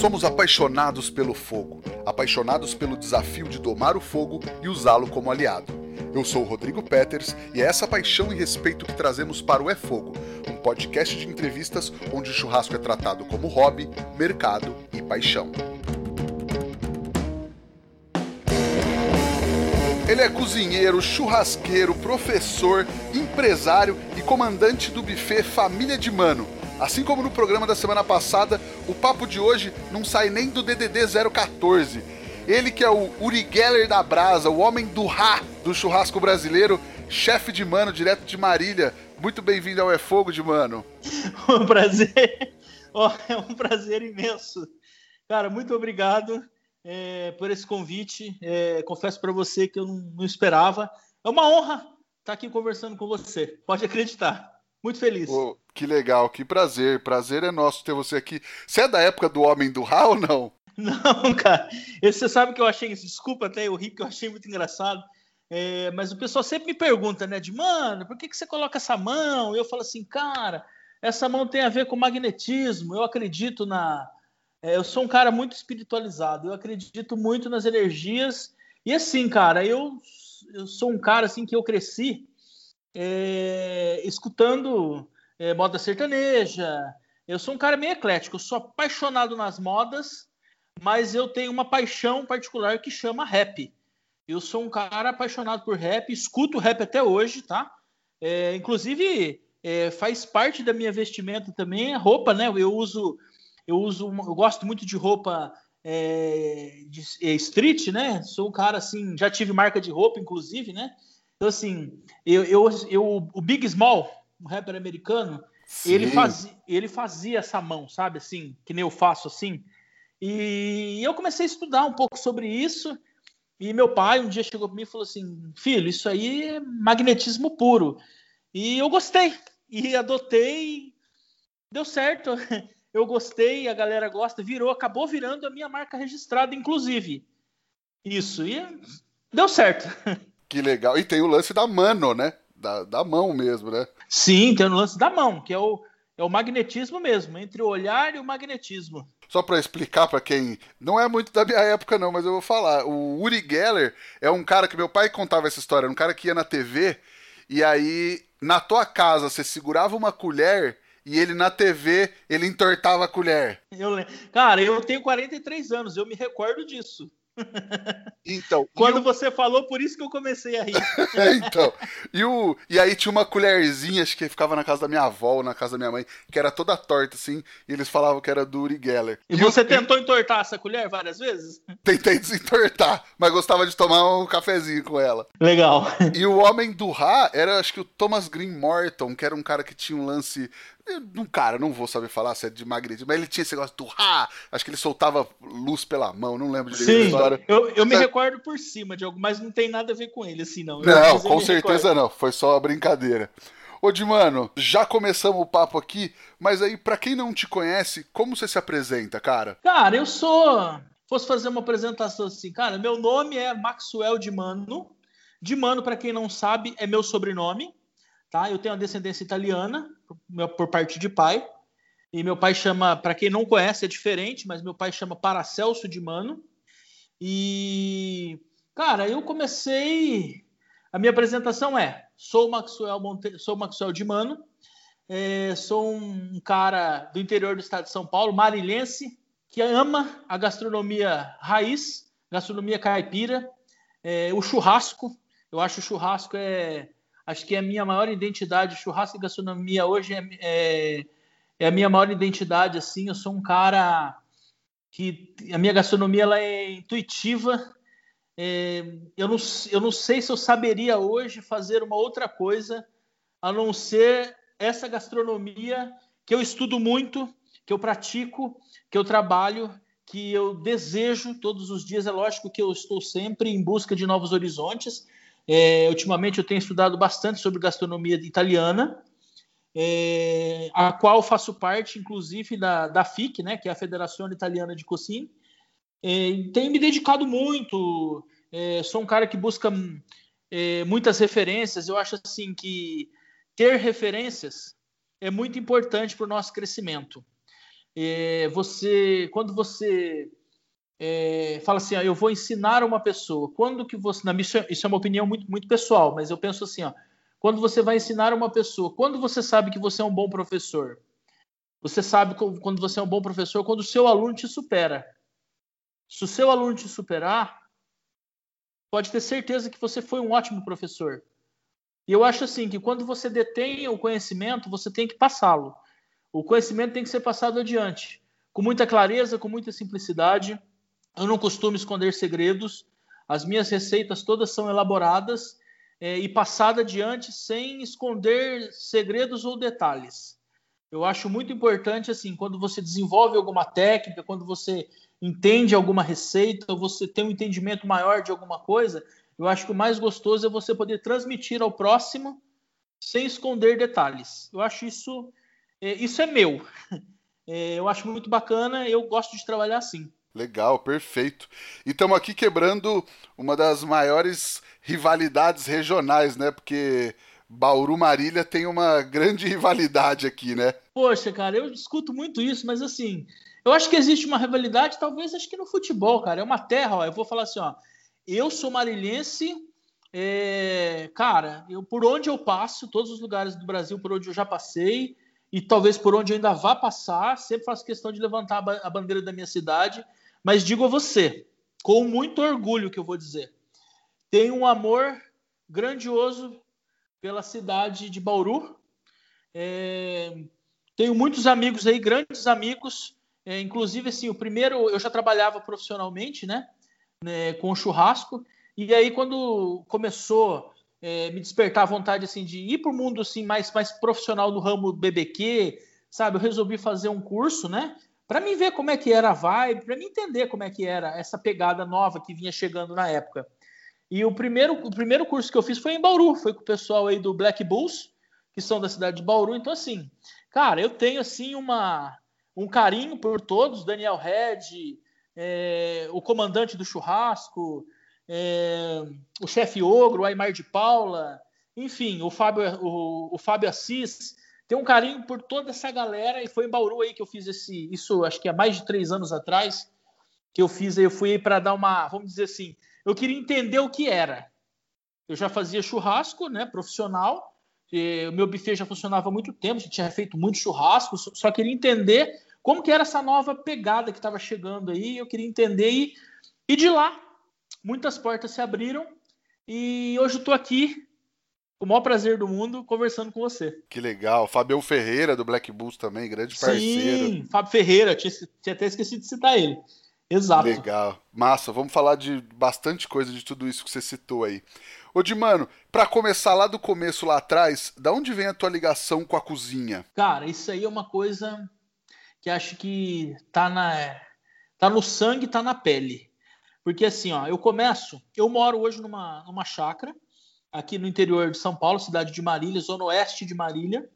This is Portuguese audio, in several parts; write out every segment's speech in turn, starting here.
Somos apaixonados pelo fogo, apaixonados pelo desafio de domar o fogo e usá-lo como aliado. Eu sou o Rodrigo Peters e é essa paixão e respeito que trazemos para o É Fogo, um podcast de entrevistas onde o churrasco é tratado como hobby, mercado e paixão. Ele é cozinheiro, churrasqueiro, professor, empresário e comandante do buffet Família de Mano. Assim como no programa da semana passada, o papo de hoje não sai nem do DDD 014. Ele que é o Uri Geller da Brasa, o homem do Rá do churrasco brasileiro, chefe de Mano, direto de Marília. Muito bem-vindo ao É Fogo de Mano. Um prazer, oh, é um prazer imenso. Cara, muito obrigado é, por esse convite. É, confesso para você que eu não, não, esperava. É uma honra estar aqui conversando com você. Pode acreditar. Muito feliz. Oh, que legal, que prazer. Prazer é nosso ter você aqui. Você é da época do Homem do Ra ou não? Não, cara. Você sabe que eu achei. Desculpa até eu ri, que eu achei muito engraçado. É, mas o pessoal sempre me pergunta, né? De mano, por que, que você coloca essa mão? E eu falo assim, cara, essa mão tem a ver com magnetismo. Eu acredito na, é, eu sou um cara muito espiritualizado, eu acredito muito nas energias. E assim, cara, eu, eu sou um cara assim que eu cresci é, escutando é, moda sertaneja. Eu sou um cara meio eclético, eu sou apaixonado nas modas, mas eu tenho uma paixão particular que chama rap. Eu sou um cara apaixonado por rap, escuto rap até hoje, tá? É, inclusive, é, faz parte da minha vestimenta também a roupa, né? Eu uso eu uso, eu gosto muito de roupa é, de, é, street, né? Sou um cara assim, já tive marca de roupa, inclusive, né? Então, assim, eu, eu, eu o Big Small, um rapper americano, ele fazia, ele fazia essa mão, sabe? Assim, que nem eu faço assim. E eu comecei a estudar um pouco sobre isso. E meu pai um dia chegou para mim e falou assim: Filho, isso aí é magnetismo puro. E eu gostei. E adotei. Deu certo. eu gostei, a galera gosta, virou, acabou virando a minha marca registrada, inclusive. Isso, e deu certo. Que legal. E tem o lance da mano, né? Da, da mão mesmo, né? Sim, tem o lance da mão, que é o, é o magnetismo mesmo, entre o olhar e o magnetismo. Só para explicar para quem não é muito da minha época não, mas eu vou falar. O Uri Geller é um cara que meu pai contava essa história, um cara que ia na TV e aí na tua casa você segurava uma colher e ele na TV, ele entortava a colher. Eu, cara, eu tenho 43 anos, eu me recordo disso. Então, quando eu... você falou, por isso que eu comecei a rir. é, então. E, o... e aí tinha uma colherzinha, acho que ficava na casa da minha avó ou na casa da minha mãe, que era toda torta, assim, e eles falavam que era do Uri Geller. E, e você eu... tentou entortar essa colher várias vezes? Tentei desentortar, mas gostava de tomar um cafezinho com ela. Legal. E o homem do Ra era, acho que o Thomas Green Morton, que era um cara que tinha um lance um cara, não vou saber falar se é de magnetismo, mas ele tinha esse negócio do ha! Acho que ele soltava luz pela mão, não lembro direito da história. Eu, eu me recordo por cima de algo, mas não tem nada a ver com ele, assim, não. Não, com certeza recordo. não, foi só uma brincadeira. Ô, de mano, já começamos o papo aqui, mas aí, para quem não te conhece, como você se apresenta, cara? Cara, eu sou. Fosse fazer uma apresentação assim, cara, meu nome é Maxwell de Mano. De Mano, para quem não sabe, é meu sobrenome. Tá? Eu tenho a descendência italiana por parte de pai. E meu pai chama, para quem não conhece, é diferente, mas meu pai chama Paracelso de Mano. E, cara, eu comecei. A minha apresentação é: sou Maxwell, Monte... sou Maxwell de Mano, é, sou um cara do interior do estado de São Paulo, marilhense, que ama a gastronomia raiz, gastronomia caipira, é, o churrasco. Eu acho o churrasco é Acho que é a minha maior identidade, churrasco e gastronomia hoje é, é, é, a minha maior identidade. Assim, eu sou um cara que a minha gastronomia ela é intuitiva. É, eu, não, eu não sei se eu saberia hoje fazer uma outra coisa a não ser essa gastronomia que eu estudo muito, que eu pratico, que eu trabalho, que eu desejo todos os dias. É lógico que eu estou sempre em busca de novos horizontes, é, ultimamente eu tenho estudado bastante sobre gastronomia italiana, é, a qual faço parte, inclusive, da, da FIC, né, que é a Federação Italiana de Cucina. É, tenho me dedicado muito, é, sou um cara que busca é, muitas referências. Eu acho assim que ter referências é muito importante para o nosso crescimento. é, você, quando você é, fala assim, ó, eu vou ensinar uma pessoa, quando que você, na, isso, é, isso é uma opinião muito, muito pessoal, mas eu penso assim, ó, quando você vai ensinar uma pessoa, quando você sabe que você é um bom professor, você sabe quando você é um bom professor, quando o seu aluno te supera. Se o seu aluno te superar, pode ter certeza que você foi um ótimo professor. E eu acho assim que quando você detém o conhecimento, você tem que passá-lo. O conhecimento tem que ser passado adiante, com muita clareza, com muita simplicidade. Eu não costumo esconder segredos. As minhas receitas todas são elaboradas é, e passada adiante sem esconder segredos ou detalhes. Eu acho muito importante, assim, quando você desenvolve alguma técnica, quando você entende alguma receita, ou você tem um entendimento maior de alguma coisa, eu acho que o mais gostoso é você poder transmitir ao próximo sem esconder detalhes. Eu acho isso, é, isso é meu. É, eu acho muito bacana, eu gosto de trabalhar assim. Legal, perfeito. E estamos aqui quebrando uma das maiores rivalidades regionais, né? Porque Bauru Marília tem uma grande rivalidade aqui, né? Poxa, cara, eu escuto muito isso, mas assim, eu acho que existe uma rivalidade, talvez acho que no futebol, cara. É uma terra, ó. Eu vou falar assim, ó. Eu sou marilhense, é, cara, eu por onde eu passo, todos os lugares do Brasil por onde eu já passei, e talvez por onde eu ainda vá passar, sempre faço questão de levantar a bandeira da minha cidade. Mas digo a você, com muito orgulho que eu vou dizer, tenho um amor grandioso pela cidade de Bauru. É, tenho muitos amigos aí, grandes amigos. É, inclusive, assim, o primeiro eu já trabalhava profissionalmente, né, né com churrasco. E aí, quando começou é, me despertar a vontade assim de ir para o mundo assim mais mais profissional do ramo BBQ, sabe? Eu resolvi fazer um curso, né? Para mim ver como é que era a vibe, para mim entender como é que era essa pegada nova que vinha chegando na época. E o primeiro, o primeiro curso que eu fiz foi em Bauru, foi com o pessoal aí do Black Bulls, que são da cidade de Bauru. Então, assim, cara, eu tenho assim uma, um carinho por todos, Daniel Red, é, o comandante do churrasco, é, o chefe Ogro, o Aymar de Paula, enfim, o Fábio, o, o Fábio Assis. Tem um carinho por toda essa galera e foi em Bauru aí que eu fiz esse, isso acho que há mais de três anos atrás que eu fiz eu fui para dar uma, vamos dizer assim, eu queria entender o que era. Eu já fazia churrasco, né, profissional. o meu buffet já funcionava há muito tempo, já tinha feito muito churrasco, só queria entender como que era essa nova pegada que estava chegando aí. Eu queria entender e, e de lá muitas portas se abriram e hoje eu estou aqui com o maior prazer do mundo conversando com você. Que legal. Fabião Ferreira do Black Bulls também, grande parceiro. Sim, Fábio Ferreira, tinha, tinha até esquecido de citar ele. Exato. Legal. Massa, vamos falar de bastante coisa de tudo isso que você citou aí. Ô, Di, mano, pra começar lá do começo, lá atrás, da onde vem a tua ligação com a cozinha? Cara, isso aí é uma coisa que acho que tá na tá no sangue, tá na pele. Porque assim, ó, eu começo, eu moro hoje numa, numa chácara, aqui no interior de São Paulo, cidade de Marília, zona oeste de Marília,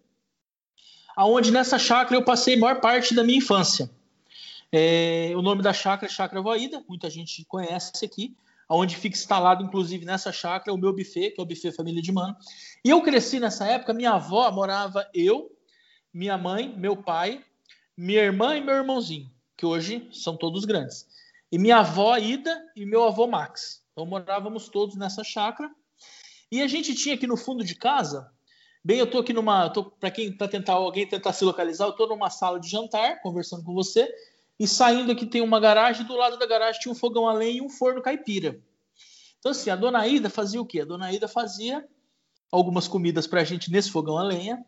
aonde nessa chácara eu passei maior parte da minha infância. É, o nome da chácara é Chácara Voída, muita gente conhece aqui, onde fica instalado, inclusive, nessa chácara, o meu buffet, que é o buffet Família de Mano. E eu cresci nessa época, minha avó morava eu, minha mãe, meu pai, minha irmã e meu irmãozinho, que hoje são todos grandes. E minha avó Ida e meu avô Max. Então morávamos todos nessa chácara. E a gente tinha aqui no fundo de casa, bem, eu tô aqui numa, para quem para tentar alguém tentar se localizar, eu tô numa sala de jantar conversando com você e saindo aqui tem uma garagem, do lado da garagem tinha um fogão a lenha e um forno caipira. Então, assim, a dona Ida fazia o quê? A dona Ida fazia algumas comidas para a gente nesse fogão a lenha.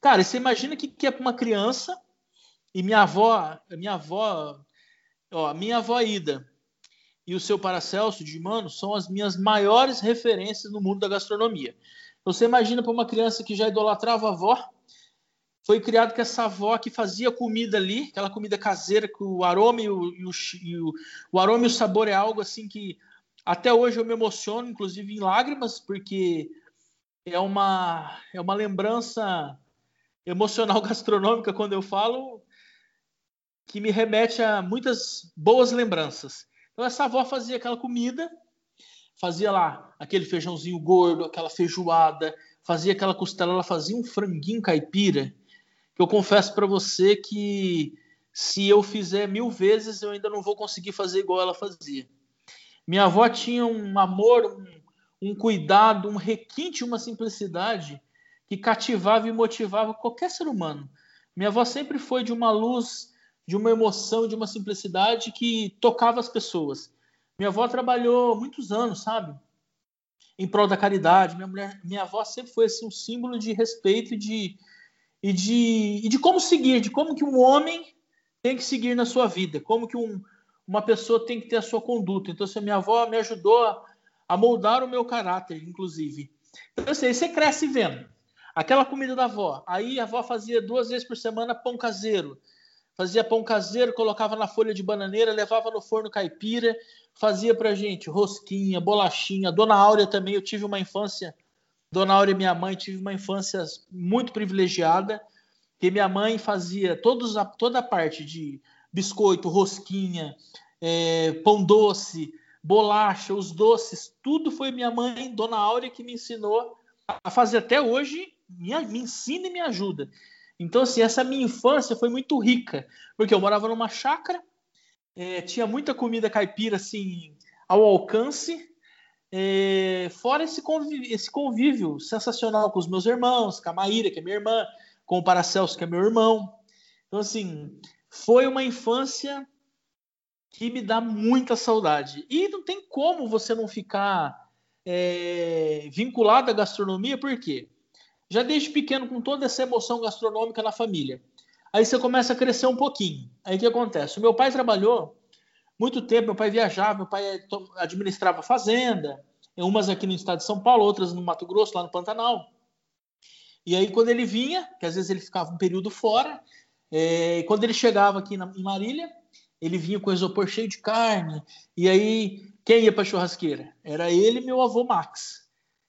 Cara, você imagina que, que é para uma criança e minha avó, minha avó, ó, minha avó Ida e o seu Paracelso de Mano são as minhas maiores referências no mundo da gastronomia. Você imagina para uma criança que já idolatrava a avó, foi criado com essa avó que fazia comida ali, aquela comida caseira, que o aroma e o, e o, e o, o aroma e o sabor é algo assim que até hoje eu me emociono, inclusive em lágrimas, porque é uma, é uma lembrança emocional gastronômica quando eu falo que me remete a muitas boas lembranças. Então essa avó fazia aquela comida, fazia lá aquele feijãozinho gordo, aquela feijoada, fazia aquela costela, ela fazia um franguinho caipira que eu confesso para você que se eu fizer mil vezes, eu ainda não vou conseguir fazer igual ela fazia. Minha avó tinha um amor, um, um cuidado, um requinte, uma simplicidade que cativava e motivava qualquer ser humano. Minha avó sempre foi de uma luz, de uma emoção, de uma simplicidade que tocava as pessoas. Minha avó trabalhou muitos anos, sabe? Em prol da caridade. Minha, mulher, minha avó sempre foi assim, um símbolo de respeito e de, e de, e de como seguir, de como que um homem tem que seguir na sua vida, como que um, uma pessoa tem que ter a sua conduta. Então, assim, minha avó me ajudou a, a moldar o meu caráter, inclusive. Então, assim, aí você cresce vendo aquela comida da avó. Aí a avó fazia duas vezes por semana pão caseiro. Fazia pão caseiro, colocava na folha de bananeira, levava no forno caipira, fazia pra gente rosquinha, bolachinha. Dona Áurea também, eu tive uma infância, Dona Áurea, minha mãe, tive uma infância muito privilegiada que minha mãe fazia todos a, toda a parte de biscoito, rosquinha, é, pão doce, bolacha, os doces, tudo foi minha mãe, Dona Áurea, que me ensinou a fazer até hoje, me, me ensina e me ajuda. Então, assim, essa minha infância foi muito rica, porque eu morava numa chácara, é, tinha muita comida caipira, assim, ao alcance, é, fora esse convívio, esse convívio sensacional com os meus irmãos, com a Maíra, que é minha irmã, com o Paracelso, que é meu irmão. Então, assim, foi uma infância que me dá muita saudade. E não tem como você não ficar é, vinculado à gastronomia, por quê? Já desde pequeno, com toda essa emoção gastronômica na família. Aí você começa a crescer um pouquinho. Aí o que acontece? O meu pai trabalhou muito tempo, meu pai viajava, meu pai administrava fazenda, umas aqui no estado de São Paulo, outras no Mato Grosso, lá no Pantanal. E aí, quando ele vinha, que às vezes ele ficava um período fora, é, quando ele chegava aqui na, em Marília, ele vinha com o isopor cheio de carne. E aí, quem ia para churrasqueira? Era ele e meu avô Max.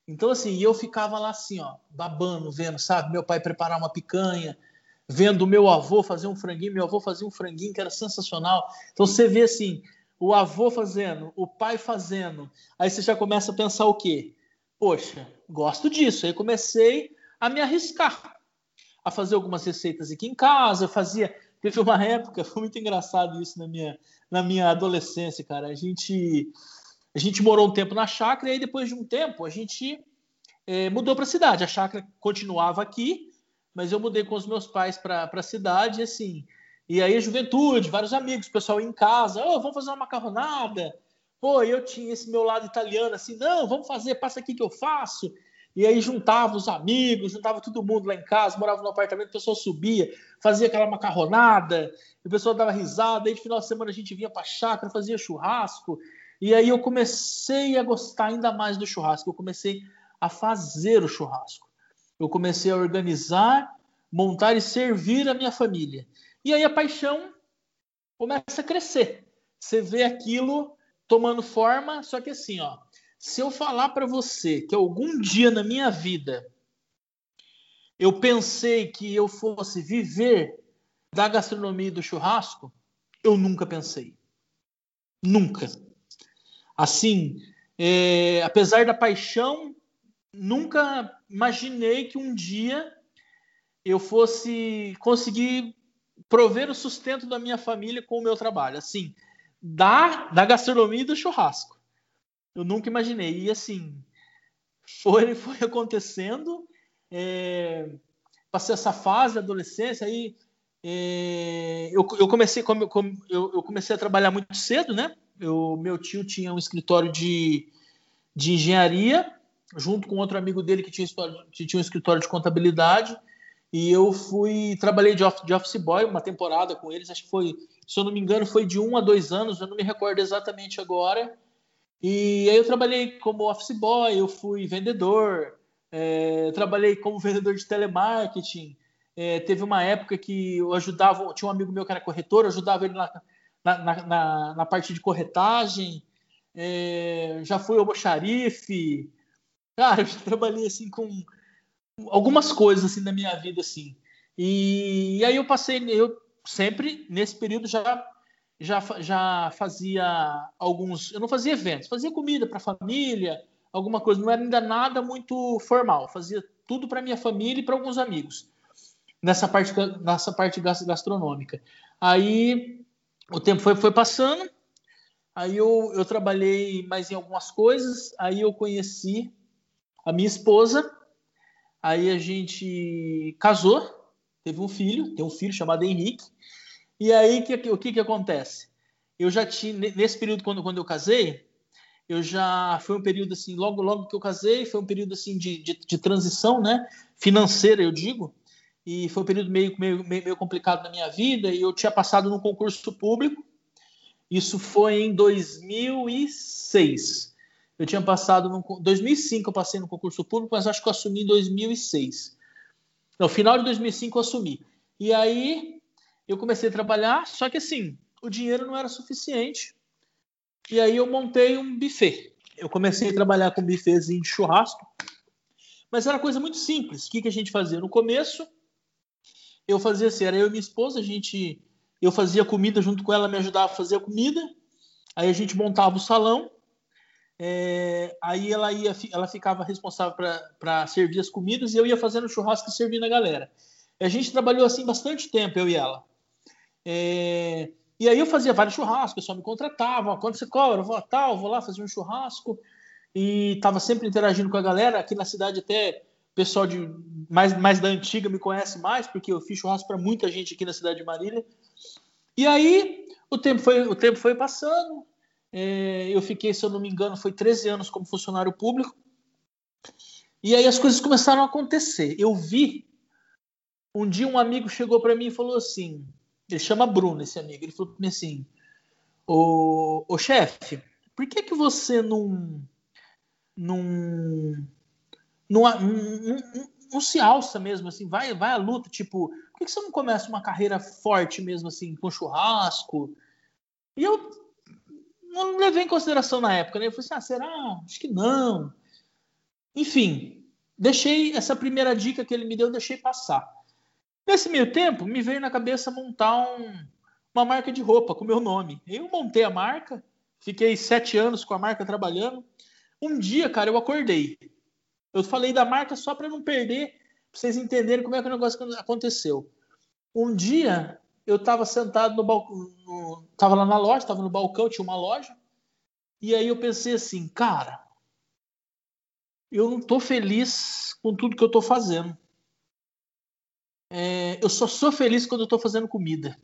Então, assim, eu ficava lá assim, ó, babando, vendo, sabe? Meu pai preparar uma picanha, vendo meu avô fazer um franguinho. Meu avô fazia um franguinho que era sensacional. Então, você vê assim, o avô fazendo, o pai fazendo. Aí você já começa a pensar o quê? Poxa, gosto disso. Aí comecei a me arriscar a fazer algumas receitas aqui em casa. Eu fazia. Teve uma época, foi muito engraçado isso na minha, na minha adolescência, cara. A gente, a gente morou um tempo na chácara e aí depois de um tempo a gente é, mudou para a cidade. A chácara continuava aqui, mas eu mudei com os meus pais para a cidade, assim. E aí a juventude, vários amigos, pessoal em casa, oh, vamos fazer uma macarronada. Pô, eu tinha esse meu lado italiano, assim, não, vamos fazer, passa aqui que eu faço. E aí juntava os amigos, juntava todo mundo lá em casa, morava no apartamento, o pessoal subia, fazia aquela macarronada, o pessoal dava risada, aí de final de semana a gente vinha para a chácara, fazia churrasco. E aí eu comecei a gostar ainda mais do churrasco, eu comecei a fazer o churrasco. Eu comecei a organizar, montar e servir a minha família. E aí a paixão começa a crescer. Você vê aquilo tomando forma, só que assim, ó, se eu falar para você que algum dia na minha vida eu pensei que eu fosse viver da gastronomia e do churrasco, eu nunca pensei. Nunca. Assim, é, apesar da paixão, nunca imaginei que um dia eu fosse conseguir prover o sustento da minha família com o meu trabalho. Assim, da, da gastronomia e do churrasco. Eu nunca imaginei. E assim, foi, foi acontecendo. É, passei essa fase, adolescência, aí é, eu, eu, comecei eu, eu, comecei a trabalhar muito cedo, né? Eu, meu tio tinha um escritório de, de engenharia, junto com outro amigo dele que tinha, que tinha um escritório de contabilidade. E eu fui, trabalhei de office, de office boy uma temporada com eles, acho que foi, se eu não me engano, foi de um a dois anos, eu não me recordo exatamente agora. E aí eu trabalhei como office boy, eu fui vendedor, é, trabalhei como vendedor de telemarketing. É, teve uma época que eu ajudava, tinha um amigo meu que era corretor, eu ajudava ele na, na, na, na parte de corretagem. É, já fui almoxarife. Cara, eu trabalhei assim com algumas coisas assim na minha vida assim. E, e aí eu passei, eu sempre nesse período já já, já fazia alguns. Eu não fazia eventos, fazia comida para a família, alguma coisa. Não era ainda nada muito formal. Fazia tudo para minha família e para alguns amigos. Nessa parte, nessa parte gastronômica. Aí o tempo foi, foi passando, aí eu, eu trabalhei mais em algumas coisas, aí eu conheci a minha esposa, aí a gente casou, teve um filho, tem um filho chamado Henrique, e aí que, o que, que acontece? Eu já tinha, nesse período quando, quando eu casei, eu já foi um período assim, logo logo que eu casei, foi um período assim de, de, de transição, né, financeira, eu digo, e foi um período meio, meio, meio complicado na minha vida, e eu tinha passado num concurso público, isso foi em 2006. Eu tinha passado no 2005 eu passei no concurso público, mas acho que eu assumi em 2006. No final de 2005 eu assumi. E aí eu comecei a trabalhar, só que assim, o dinheiro não era suficiente. E aí eu montei um buffet. Eu comecei a trabalhar com buffetzinho de churrasco, mas era coisa muito simples. O que, que a gente fazia? No começo, eu fazia assim, era eu e minha esposa, a gente, eu fazia comida junto com ela, me ajudava a fazer a comida. Aí a gente montava o salão. É, aí ela ia, ela ficava responsável para servir as comidas e eu ia fazendo churrasco e servindo a galera. A gente trabalhou assim bastante tempo, eu e ela. É, e aí eu fazia vários churrascos, o pessoal me contratava, quando você cobra, eu vou tal, vou lá fazer um churrasco e estava sempre interagindo com a galera. Aqui na cidade até pessoal de mais, mais da antiga me conhece mais, porque eu fiz churrasco para muita gente aqui na cidade de Marília. E aí o tempo foi, o tempo foi passando. É, eu fiquei, se eu não me engano, foi 13 anos como funcionário público. E aí as coisas começaram a acontecer. Eu vi. Um dia um amigo chegou para mim e falou assim: ele chama Bruno, esse amigo. Ele falou para mim assim: Ô, ô chefe, por que, que você não. não não, não, não, se alça mesmo, assim, vai, vai à luta, tipo, por que, você não começa uma carreira forte mesmo, assim, com churrasco? E eu não levei em consideração na época, né? Eu falei assim, ah, será? Acho que não. Enfim, deixei essa primeira dica que ele me deu, deixei passar. Nesse meio tempo, me veio na cabeça montar um, uma marca de roupa com meu nome. Eu montei a marca, fiquei sete anos com a marca trabalhando. Um dia, cara, eu acordei. Eu falei da marca só para não perder, para vocês entenderem como é que o negócio aconteceu. Um dia eu estava sentado no balcão, estava lá na loja, estava no balcão, tinha uma loja, e aí eu pensei assim, cara, eu não estou feliz com tudo que eu estou fazendo. É, eu só sou feliz quando eu estou fazendo comida.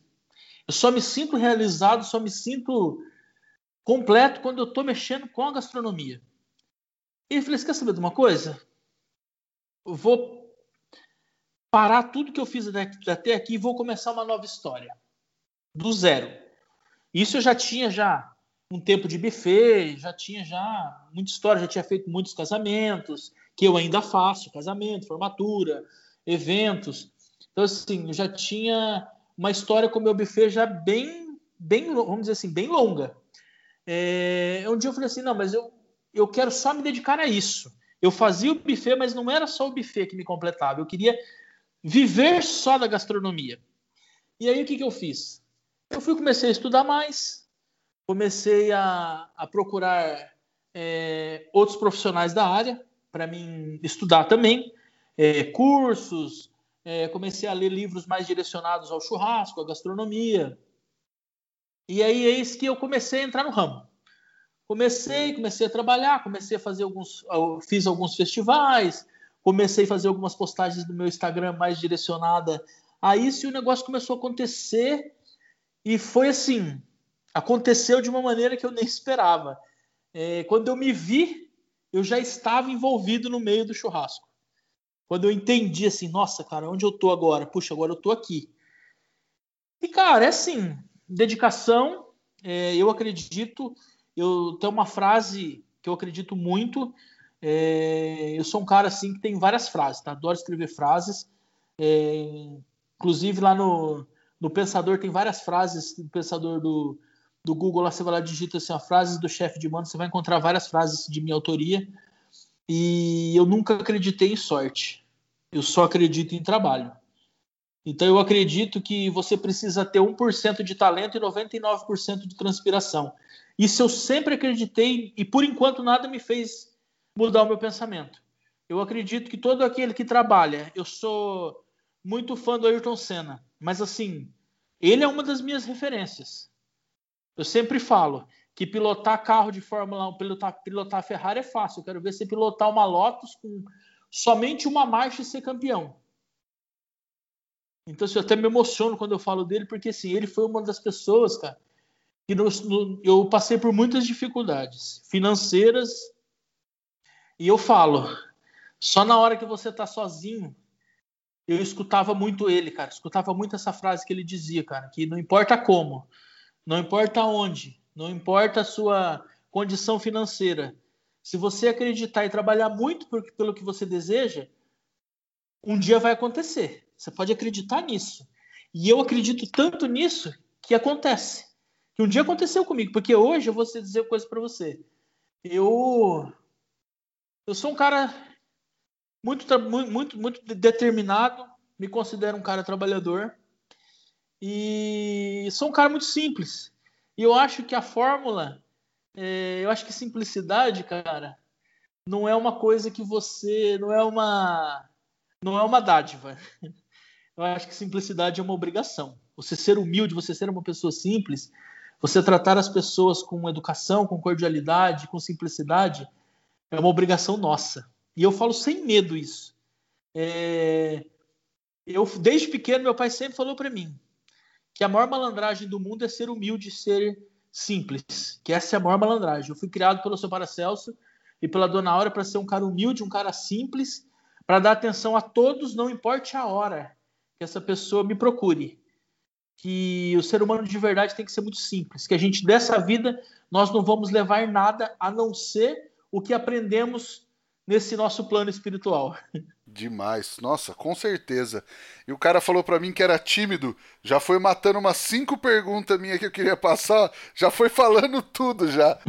Eu só me sinto realizado, só me sinto completo quando eu estou mexendo com a gastronomia. E eu falei: Você quer saber de uma coisa? Vou parar tudo que eu fiz até aqui e vou começar uma nova história. Do zero. Isso eu já tinha já um tempo de buffet, já tinha já muita história, já tinha feito muitos casamentos, que eu ainda faço, casamento, formatura, eventos. Então, assim, eu já tinha uma história com o meu buffet já bem, bem, vamos dizer assim, bem longa. É, um dia eu falei assim, não, mas eu eu quero só me dedicar a isso. Eu fazia o buffet, mas não era só o buffet que me completava. Eu queria viver só da gastronomia. E aí o que, que eu fiz? Eu fui comecei a estudar mais, comecei a, a procurar é, outros profissionais da área para mim estudar também, é, cursos, é, comecei a ler livros mais direcionados ao churrasco, à gastronomia. E aí eis que eu comecei a entrar no ramo. Comecei, comecei a trabalhar, comecei a fazer alguns, fiz alguns festivais, comecei a fazer algumas postagens no meu Instagram mais direcionada a isso e o negócio começou a acontecer e foi assim, aconteceu de uma maneira que eu nem esperava. É, quando eu me vi, eu já estava envolvido no meio do churrasco. Quando eu entendi assim, nossa, cara, onde eu tô agora? Puxa, agora eu tô aqui. E cara, é assim, dedicação. É, eu acredito eu tenho uma frase que eu acredito muito. É, eu sou um cara assim que tem várias frases, tá? Adoro escrever frases. É, inclusive lá no, no Pensador tem várias frases no Pensador do, do Google. Lá você vai lá digita assim, a frases do chefe de mando, você vai encontrar várias frases de minha autoria. E eu nunca acreditei em sorte. Eu só acredito em trabalho. Então eu acredito que você precisa ter 1% de talento e 99% de transpiração. Isso eu sempre acreditei e por enquanto nada me fez mudar o meu pensamento. Eu acredito que todo aquele que trabalha, eu sou muito fã do Ayrton Senna, mas assim, Ele é uma das minhas referências. Eu sempre falo que pilotar carro de Fórmula 1, pilotar, pilotar Ferrari é fácil. Eu quero ver você pilotar uma Lotus com somente uma marcha e ser campeão. Então, assim, eu até me emociono quando eu falo dele, porque assim, ele foi uma das pessoas, cara, que no, no, eu passei por muitas dificuldades financeiras. E eu falo, só na hora que você tá sozinho, eu escutava muito ele, cara. Escutava muito essa frase que ele dizia, cara, que não importa como, não importa onde, não importa a sua condição financeira. Se você acreditar e trabalhar muito pelo que você deseja, um dia vai acontecer. Você pode acreditar nisso. E eu acredito tanto nisso que acontece. Que um dia aconteceu comigo, porque hoje eu vou dizer coisa para você. Eu eu sou um cara muito muito muito determinado, me considero um cara trabalhador e sou um cara muito simples. E eu acho que a fórmula, é, eu acho que simplicidade, cara, não é uma coisa que você, não é uma não é uma dádiva. Eu acho que simplicidade é uma obrigação. Você ser humilde, você ser uma pessoa simples, você tratar as pessoas com educação, com cordialidade, com simplicidade, é uma obrigação nossa. E eu falo sem medo isso. É... Eu, desde pequeno, meu pai sempre falou para mim que a maior malandragem do mundo é ser humilde, ser simples. Que essa é a maior malandragem. Eu fui criado pelo seu Paracelso e pela Dona Aura para ser um cara humilde, um cara simples, para dar atenção a todos, não importe a hora que essa pessoa me procure que o ser humano de verdade tem que ser muito simples, que a gente dessa vida nós não vamos levar nada a não ser o que aprendemos nesse nosso plano espiritual. Demais, nossa, com certeza. E o cara falou para mim que era tímido, já foi matando umas cinco perguntas minhas que eu queria passar, já foi falando tudo já.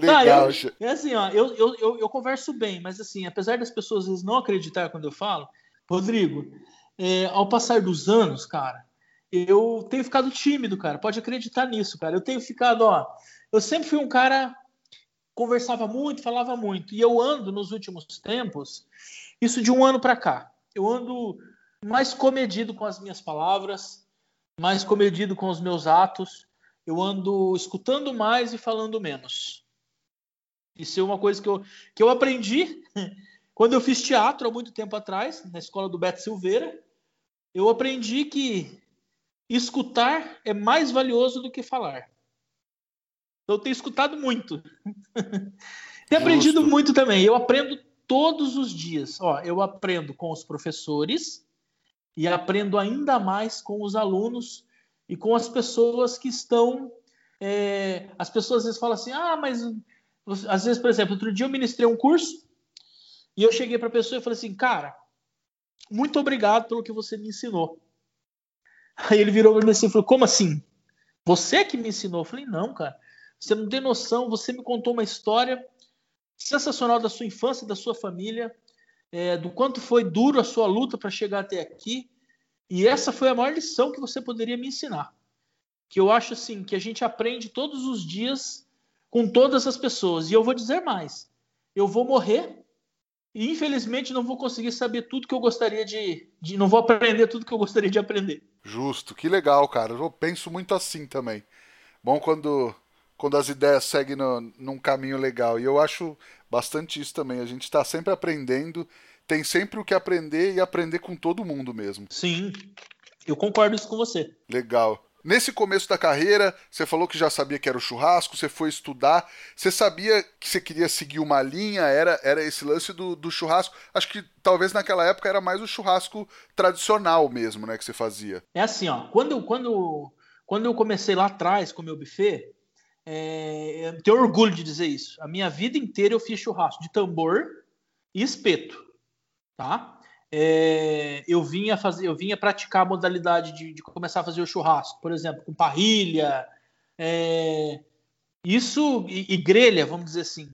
Legal, ah, eu, é assim, ó, eu, eu, eu, eu, converso bem, mas assim, apesar das pessoas às vezes não acreditar quando eu falo, Rodrigo, é, ao passar dos anos, cara, eu tenho ficado tímido, cara. Pode acreditar nisso, cara. Eu tenho ficado, ó. Eu sempre fui um cara conversava muito, falava muito. E eu ando nos últimos tempos, isso de um ano para cá. Eu ando mais comedido com as minhas palavras, mais comedido com os meus atos. Eu ando escutando mais e falando menos. Isso é uma coisa que eu, que eu aprendi quando eu fiz teatro há muito tempo atrás, na escola do Beto Silveira eu aprendi que escutar é mais valioso do que falar. Eu tenho escutado muito. tenho aprendido muito também. Eu aprendo todos os dias. Ó, eu aprendo com os professores e aprendo ainda mais com os alunos e com as pessoas que estão. É... as pessoas às vezes falam assim: ah, mas. Às vezes, por exemplo, outro dia eu ministrei um curso e eu cheguei para a pessoa e falei assim: cara, muito obrigado pelo que você me ensinou. Aí ele virou para mim assim e falou: Como assim? Você é que me ensinou? Eu falei: Não, cara. Você não tem noção. Você me contou uma história sensacional da sua infância, da sua família, é, do quanto foi duro a sua luta para chegar até aqui. E essa foi a maior lição que você poderia me ensinar. Que eu acho assim que a gente aprende todos os dias com todas as pessoas. E eu vou dizer mais: eu vou morrer e infelizmente não vou conseguir saber tudo que eu gostaria de, de, Não vou aprender tudo que eu gostaria de aprender. Justo, que legal, cara. Eu penso muito assim também. Bom quando, quando as ideias seguem no, num caminho legal. E eu acho bastante isso também. A gente está sempre aprendendo, tem sempre o que aprender e aprender com todo mundo mesmo. Sim, eu concordo isso com você. Legal. Nesse começo da carreira, você falou que já sabia que era o churrasco, você foi estudar, você sabia que você queria seguir uma linha, era, era esse lance do, do churrasco. Acho que talvez naquela época era mais o churrasco tradicional mesmo, né, que você fazia. É assim, ó, quando, quando, quando eu comecei lá atrás com o meu buffet, é, eu tenho orgulho de dizer isso. A minha vida inteira eu fiz churrasco de tambor e espeto, tá? É, eu vinha fazer, eu vinha praticar a modalidade de, de, começar a fazer o churrasco, por exemplo, com parrilha, é, isso e, e, grelha, vamos dizer assim,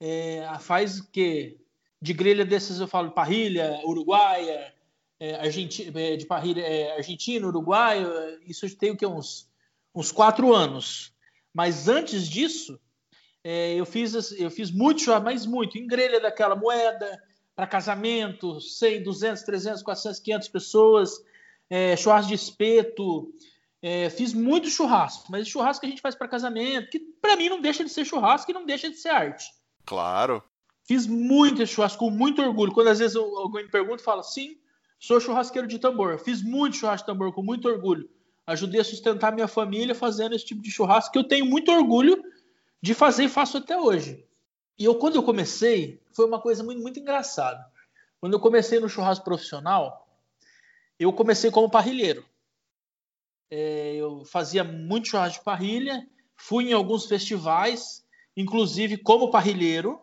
é, faz que de grelha desses eu falo parrilha, uruguaia, é, argentina, é, de parrilha é, argentina, uruguaia, isso tem o que uns uns quatro anos, mas antes disso eu fiz eu fiz muito, mas muito, em grelha daquela moeda para casamento, 100, 200, 300, 400, 500 pessoas. é, churrasco de espeto, é, fiz muito churrasco, mas churrasco que a gente faz para casamento, que para mim não deixa de ser churrasco e não deixa de ser arte. Claro. Fiz muito churrasco com muito orgulho. Quando às vezes alguém me pergunta, fala, sim, sou churrasqueiro de tambor. Fiz muito churrasco de tambor com muito orgulho. Ajudei a sustentar minha família fazendo esse tipo de churrasco que eu tenho muito orgulho de fazer e faço até hoje. E eu, quando eu comecei, foi uma coisa muito, muito engraçada. Quando eu comecei no churrasco profissional, eu comecei como parrilheiro. É, eu fazia muito churrasco de parrilha, fui em alguns festivais, inclusive como parrilheiro.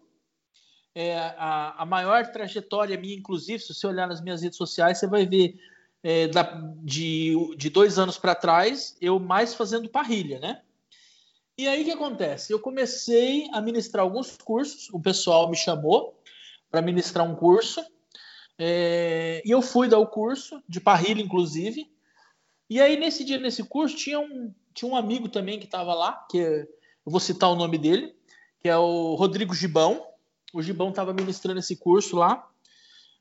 É, a, a, maior trajetória minha, inclusive, se você olhar nas minhas redes sociais, você vai ver é, da, de, de dois anos para trás, eu mais fazendo parrilha, né? E aí o que acontece? Eu comecei a ministrar alguns cursos, o pessoal me chamou para ministrar um curso, é, e eu fui dar o curso, de parrilha, inclusive. E aí, nesse dia, nesse curso, tinha um, tinha um amigo também que estava lá, que eu vou citar o nome dele, que é o Rodrigo Gibão. O Gibão estava ministrando esse curso lá.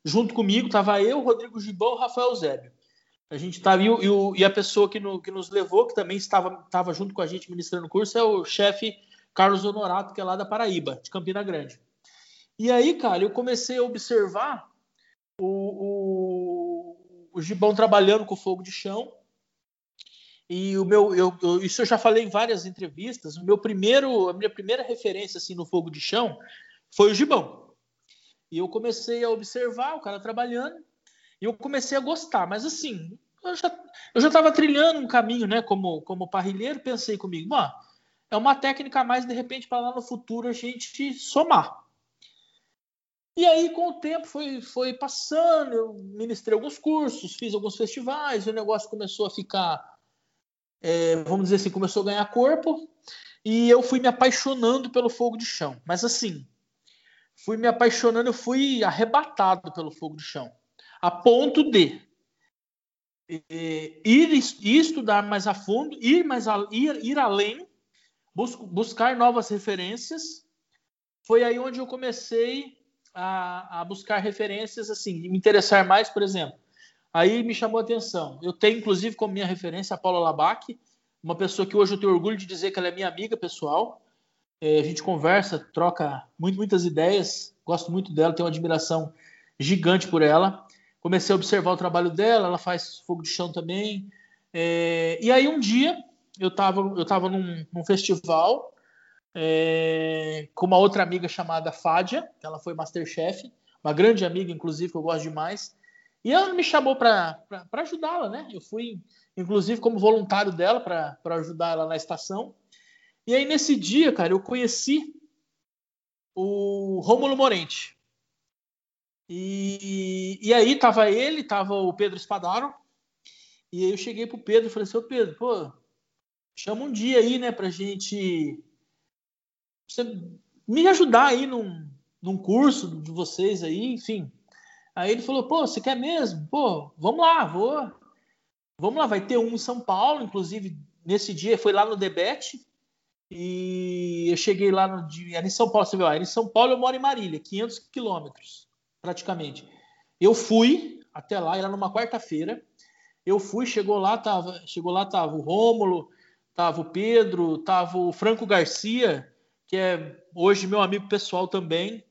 Junto comigo estava eu, Rodrigo Gibão e Rafael Zébio. A gente estava e, e, e, a pessoa que, no, que, nos levou, que também estava, estava junto com a gente ministrando o curso, é o chefe Carlos Honorato, que é lá da Paraíba, de Campina Grande. E aí, cara, eu comecei a observar o, o, o Gibão trabalhando com fogo de chão. E o meu, eu, eu, isso eu já falei em várias entrevistas. O meu primeiro, a minha primeira referência assim no fogo de chão foi o Gibão. E eu comecei a observar o cara trabalhando e eu comecei a gostar. Mas assim, eu já eu já estava trilhando um caminho, né, como como parrilheiro. Pensei comigo, mano, é uma técnica a mais de repente para lá no futuro a gente somar. E aí, com o tempo, foi, foi passando, eu ministrei alguns cursos, fiz alguns festivais, o negócio começou a ficar, é, vamos dizer assim, começou a ganhar corpo, e eu fui me apaixonando pelo fogo de chão. Mas assim, fui me apaixonando, eu fui arrebatado pelo fogo de chão, a ponto de ir, ir estudar mais a fundo, ir, mais a, ir, ir além, bus, buscar novas referências. Foi aí onde eu comecei a, a buscar referências, assim, me interessar mais, por exemplo. Aí me chamou a atenção. Eu tenho, inclusive, como minha referência a Paula Labac, uma pessoa que hoje eu tenho orgulho de dizer que ela é minha amiga pessoal. É, a gente conversa, troca muito, muitas ideias, gosto muito dela, tenho uma admiração gigante por ela. Comecei a observar o trabalho dela, ela faz fogo de chão também. É, e aí um dia eu estava eu tava num, num festival é, com uma outra amiga chamada Fádia, que ela foi Masterchef, uma grande amiga, inclusive, que eu gosto demais. E ela me chamou para ajudá-la, né? Eu fui, inclusive, como voluntário dela para ajudar ela na estação. E aí, nesse dia, cara, eu conheci o Rômulo Morente. E, e aí tava ele, tava o Pedro Espadaro. E aí eu cheguei pro Pedro e falei assim, ô Pedro, pô, chama um dia aí, né, pra gente me ajudar aí num, num curso de vocês aí, enfim. Aí ele falou, pô, você quer mesmo? Pô, vamos lá, vou. Vamos lá, vai ter um em São Paulo, inclusive nesse dia foi lá no Debete. E eu cheguei lá no, era em São Paulo, você viu? Era em São Paulo, eu moro em Marília, 500 quilômetros, praticamente. Eu fui até lá, era numa quarta-feira. Eu fui, chegou lá, tava, chegou lá, tava o Rômulo, tava o Pedro, tava o Franco Garcia, que é hoje meu amigo pessoal também.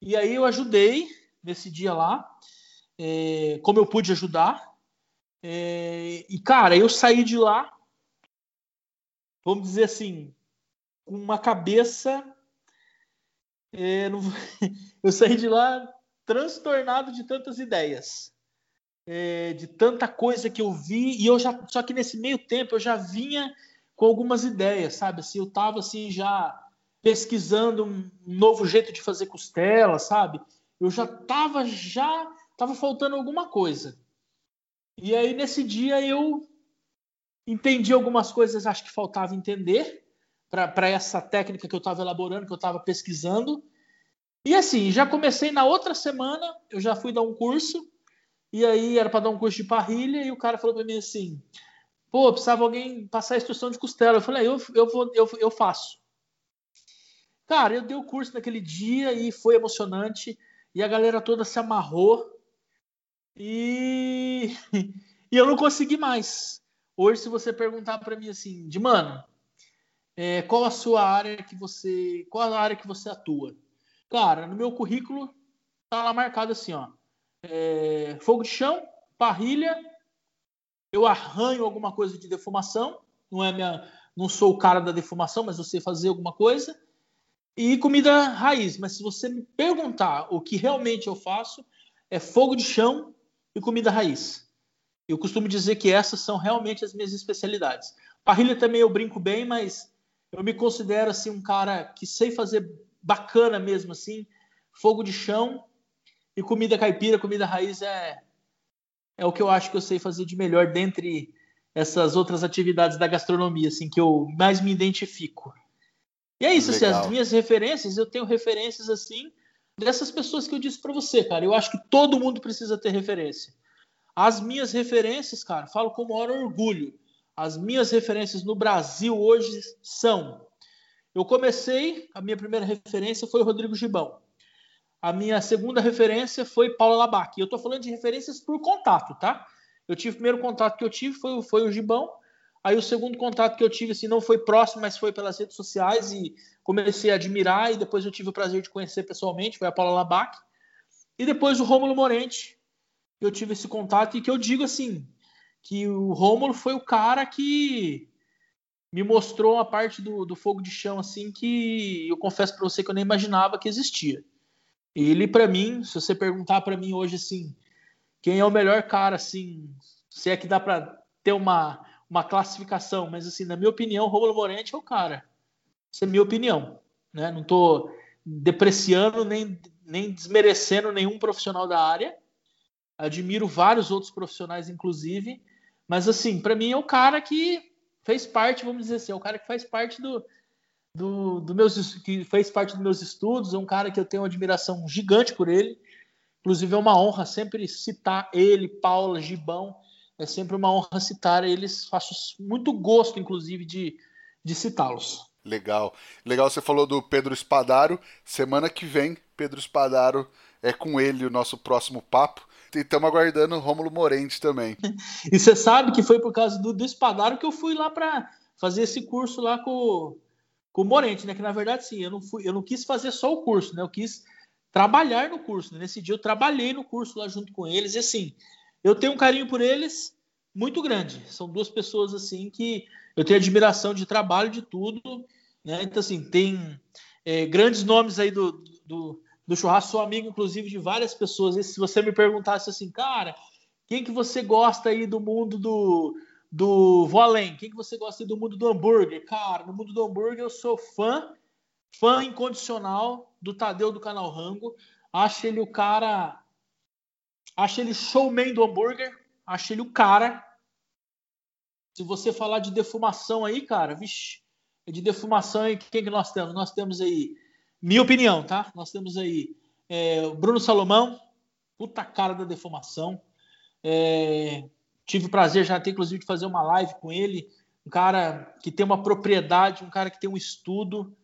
E aí eu ajudei nesse dia lá, é, como eu pude ajudar. É, e, cara, eu saí de lá, vamos dizer assim, com uma cabeça. É, não, eu saí de lá transtornado de tantas ideias. É, de tanta coisa que eu vi e eu já só que nesse meio tempo eu já vinha com algumas ideias sabe assim eu estava assim já pesquisando um novo jeito de fazer costela, sabe? Eu já tava já tava faltando alguma coisa. E aí nesse dia eu entendi algumas coisas, acho que faltava entender para essa técnica que eu estava elaborando, que eu estava pesquisando. E assim, já comecei na outra semana, eu já fui dar um curso, e aí era para dar um curso de parrilha, e o cara falou para mim assim: pô, precisava alguém passar a instrução de costela. Eu falei: eu, eu, vou, eu, eu faço. Cara, eu dei o curso naquele dia e foi emocionante. E a galera toda se amarrou. E, E eu não consegui mais. Hoje, se você perguntar para mim assim, de mano, é, qual a sua área que você, qual a área que você atua? Cara, no meu currículo tá lá marcado assim, ó, é, fogo de chão, parrilha, eu arranho alguma coisa de defumação, não é minha, não sou o cara da defumação, mas eu sei fazer alguma coisa. E comida raiz, mas se você me perguntar o que realmente eu faço, é fogo de chão e comida raiz. Eu costumo dizer que essas são realmente as minhas especialidades. Parrilha também eu brinco bem, mas eu me considero assim um cara que sei fazer bacana mesmo assim, fogo de chão e comida caipira, comida raiz é é o que eu acho que eu sei fazer de melhor dentre essas outras atividades da gastronomia, assim, que eu mais me identifico. E é isso, assim, as minhas referências, eu tenho referências assim dessas pessoas que eu disse para você, cara. Eu acho que todo mundo precisa ter referência. As minhas referências, cara, falo com o maior orgulho. As minhas referências no Brasil hoje são. Eu comecei, a minha primeira referência foi o Rodrigo Gibão. A minha segunda referência foi Paula Labac. Eu estou falando de referências por contato, tá? Eu tive o primeiro contato que eu tive foi, foi o Gibão. Aí o segundo contato que eu tive, assim, não foi próximo, mas foi pelas redes sociais e comecei a admirar. E depois eu tive o prazer de conhecer pessoalmente, foi a Paula Labac. E depois o Rômulo Morente, eu tive esse contato e que eu digo assim, que o Rômulo foi o cara que me mostrou uma parte do, do fogo de chão assim que eu confesso para você que eu nem imaginava que existia. Ele, para mim, se você perguntar para mim hoje assim, quem é o melhor cara, assim, se é que dá para ter uma, uma classificação, mas assim, na minha opinião, Romulo Morente é o cara. Essa é minha opinião, né? Não estou depreciando nem, nem desmerecendo nenhum profissional da área. Admiro vários outros profissionais, inclusive, mas assim, para mim é o cara que fez parte, vamos dizer assim, é o cara que faz parte do, do, do meus que fez parte dos meus estudos, é um cara que eu tenho uma admiração gigante por ele. Inclusive é uma honra sempre citar ele, Paula, Gibão. É sempre uma honra citar eles. Faço muito gosto, inclusive, de, de citá-los. Legal. Legal, você falou do Pedro Espadaro. Semana que vem, Pedro Espadaro é com ele o nosso próximo papo. E estamos aguardando o Rômulo Morente também. e você sabe que foi por causa do, do Espadaro que eu fui lá para fazer esse curso lá com, com o Morente, né? Que na verdade, sim, eu não, fui, eu não quis fazer só o curso, né? Eu quis trabalhar no curso. Né? Nesse dia eu trabalhei no curso lá junto com eles. E assim, eu tenho um carinho por eles muito grande. São duas pessoas assim que eu tenho admiração de trabalho, de tudo. Né? Então, assim, tem é, grandes nomes aí do, do, do, churrasco. Sou amigo, inclusive, de várias pessoas. E se você me perguntasse assim, cara, quem que você gosta aí do mundo do, do vou além. Quem que você gosta do mundo do hambúrguer? Cara, no mundo do hambúrguer eu sou fã, fã incondicional do Tadeu do canal Rango. Acho ele o cara, acho ele showman do hambúrguer, acho ele o cara. Se você falar de defumação aí, cara, vixe, é de defumação aí, quem que nós temos? Nós temos aí, minha opinião, tá? Nós temos aí é, Bruno Salomão, puta cara da defumação. É, Tive o prazer já ter, inclusive, de fazer uma live com ele. Um cara que tem uma propriedade, um cara que tem um estudo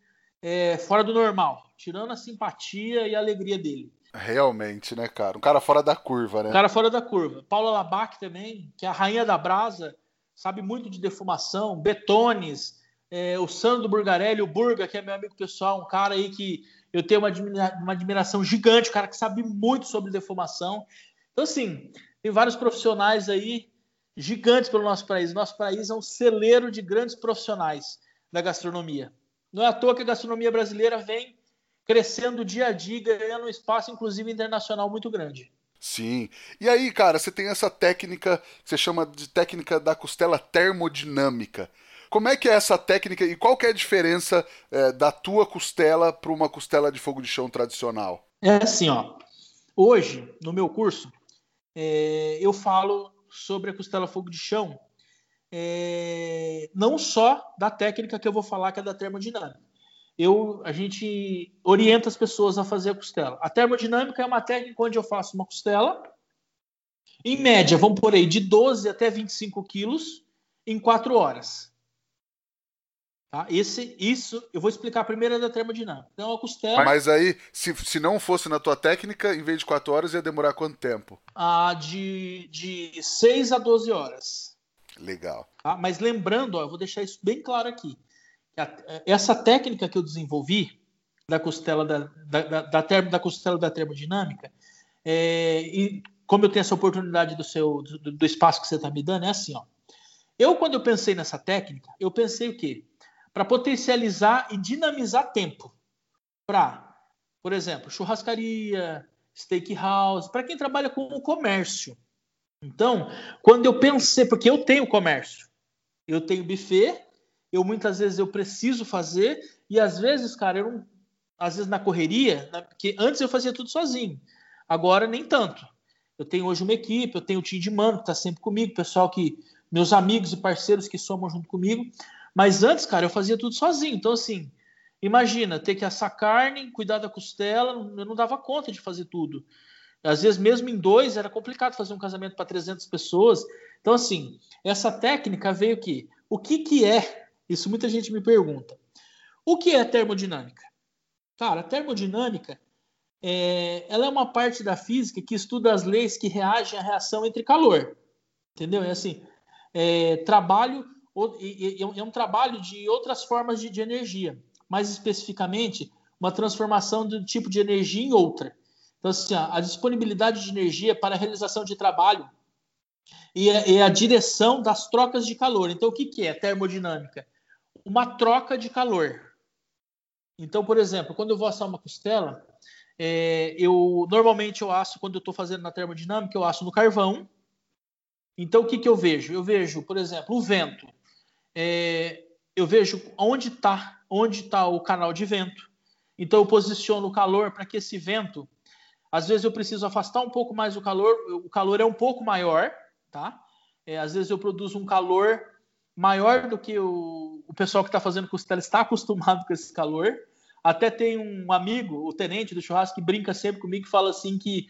é, fora do normal, tirando a simpatia e a alegria dele. Realmente, né, cara? Um cara fora da curva, né? Um cara fora da curva. Paula Labac também, que é a rainha da brasa, sabe muito de defumação, betones, é, o Sandro Burgarelli, o Burga, que é meu amigo pessoal, um cara aí que eu tenho uma, admira uma admiração gigante, um cara que sabe muito sobre defumação. Então, assim, tem vários profissionais aí gigantes pelo nosso país. Nosso país é um celeiro de grandes profissionais da gastronomia. Não é à toa que a gastronomia brasileira vem crescendo dia a dia, ganhando um espaço, inclusive internacional, muito grande. Sim. E aí, cara, você tem essa técnica que você chama de técnica da costela termodinâmica. Como é que é essa técnica e qual que é a diferença é, da tua costela para uma costela de fogo de chão tradicional? É assim, ó. Hoje, no meu curso, é, eu falo sobre a costela fogo de chão, é, não só da técnica que eu vou falar, que é da termodinâmica. Eu, a gente orienta as pessoas a fazer a costela. A termodinâmica é uma técnica onde eu faço uma costela, em média, vamos por aí, de 12 até 25 quilos em 4 horas. Tá? Esse, isso, eu vou explicar primeiro da termodinâmica. Então, a costela. Mas aí, se, se não fosse na tua técnica, em vez de 4 horas, ia demorar quanto tempo? Ah, de, de 6 a 12 horas. Legal. Tá? Mas lembrando, ó, eu vou deixar isso bem claro aqui. Essa técnica que eu desenvolvi da costela da, da, da, da, termo, da costela da termodinâmica, é, e como eu tenho essa oportunidade do seu do, do espaço que você está me dando, é assim, ó. Eu, quando eu pensei nessa técnica, eu pensei o quê? Para potencializar e dinamizar tempo. Para, por exemplo, churrascaria, steakhouse, para quem trabalha com o comércio. Então, quando eu pensei, porque eu tenho comércio, eu tenho buffet, eu muitas vezes eu preciso fazer, e às vezes, cara, eu não, às vezes na correria, porque antes eu fazia tudo sozinho, agora nem tanto. Eu tenho hoje uma equipe, eu tenho o time de mano que está sempre comigo, pessoal que meus amigos e parceiros que somam junto comigo. Mas antes, cara, eu fazia tudo sozinho. Então, assim, imagina ter que assar carne, cuidar da costela, eu não dava conta de fazer tudo. Às vezes, mesmo em dois, era complicado fazer um casamento para 300 pessoas. Então, assim, essa técnica veio aqui. O que, que é? Isso muita gente me pergunta. O que é termodinâmica? Cara, a termodinâmica é, ela é uma parte da física que estuda as leis que reagem à reação entre calor. Entendeu? É assim, é, trabalho é um trabalho de outras formas de, de energia, mais especificamente uma transformação de um tipo de energia em outra. Então, assim, a disponibilidade de energia para a realização de trabalho e a, e a direção das trocas de calor. Então, o que, que é termodinâmica? Uma troca de calor. Então, por exemplo, quando eu vou assar uma costela, é, eu normalmente eu asso quando eu estou fazendo na termodinâmica, eu asso no carvão. Então, o que, que eu vejo? Eu vejo, por exemplo, o vento. É, eu vejo onde está onde tá o canal de vento. Então, eu posiciono o calor para que esse vento. Às vezes eu preciso afastar um pouco mais o calor, o calor é um pouco maior, tá? É, às vezes eu produzo um calor maior do que o, o pessoal que está fazendo costela está acostumado com esse calor. Até tem um amigo, o tenente do churrasco, que brinca sempre comigo, que fala assim que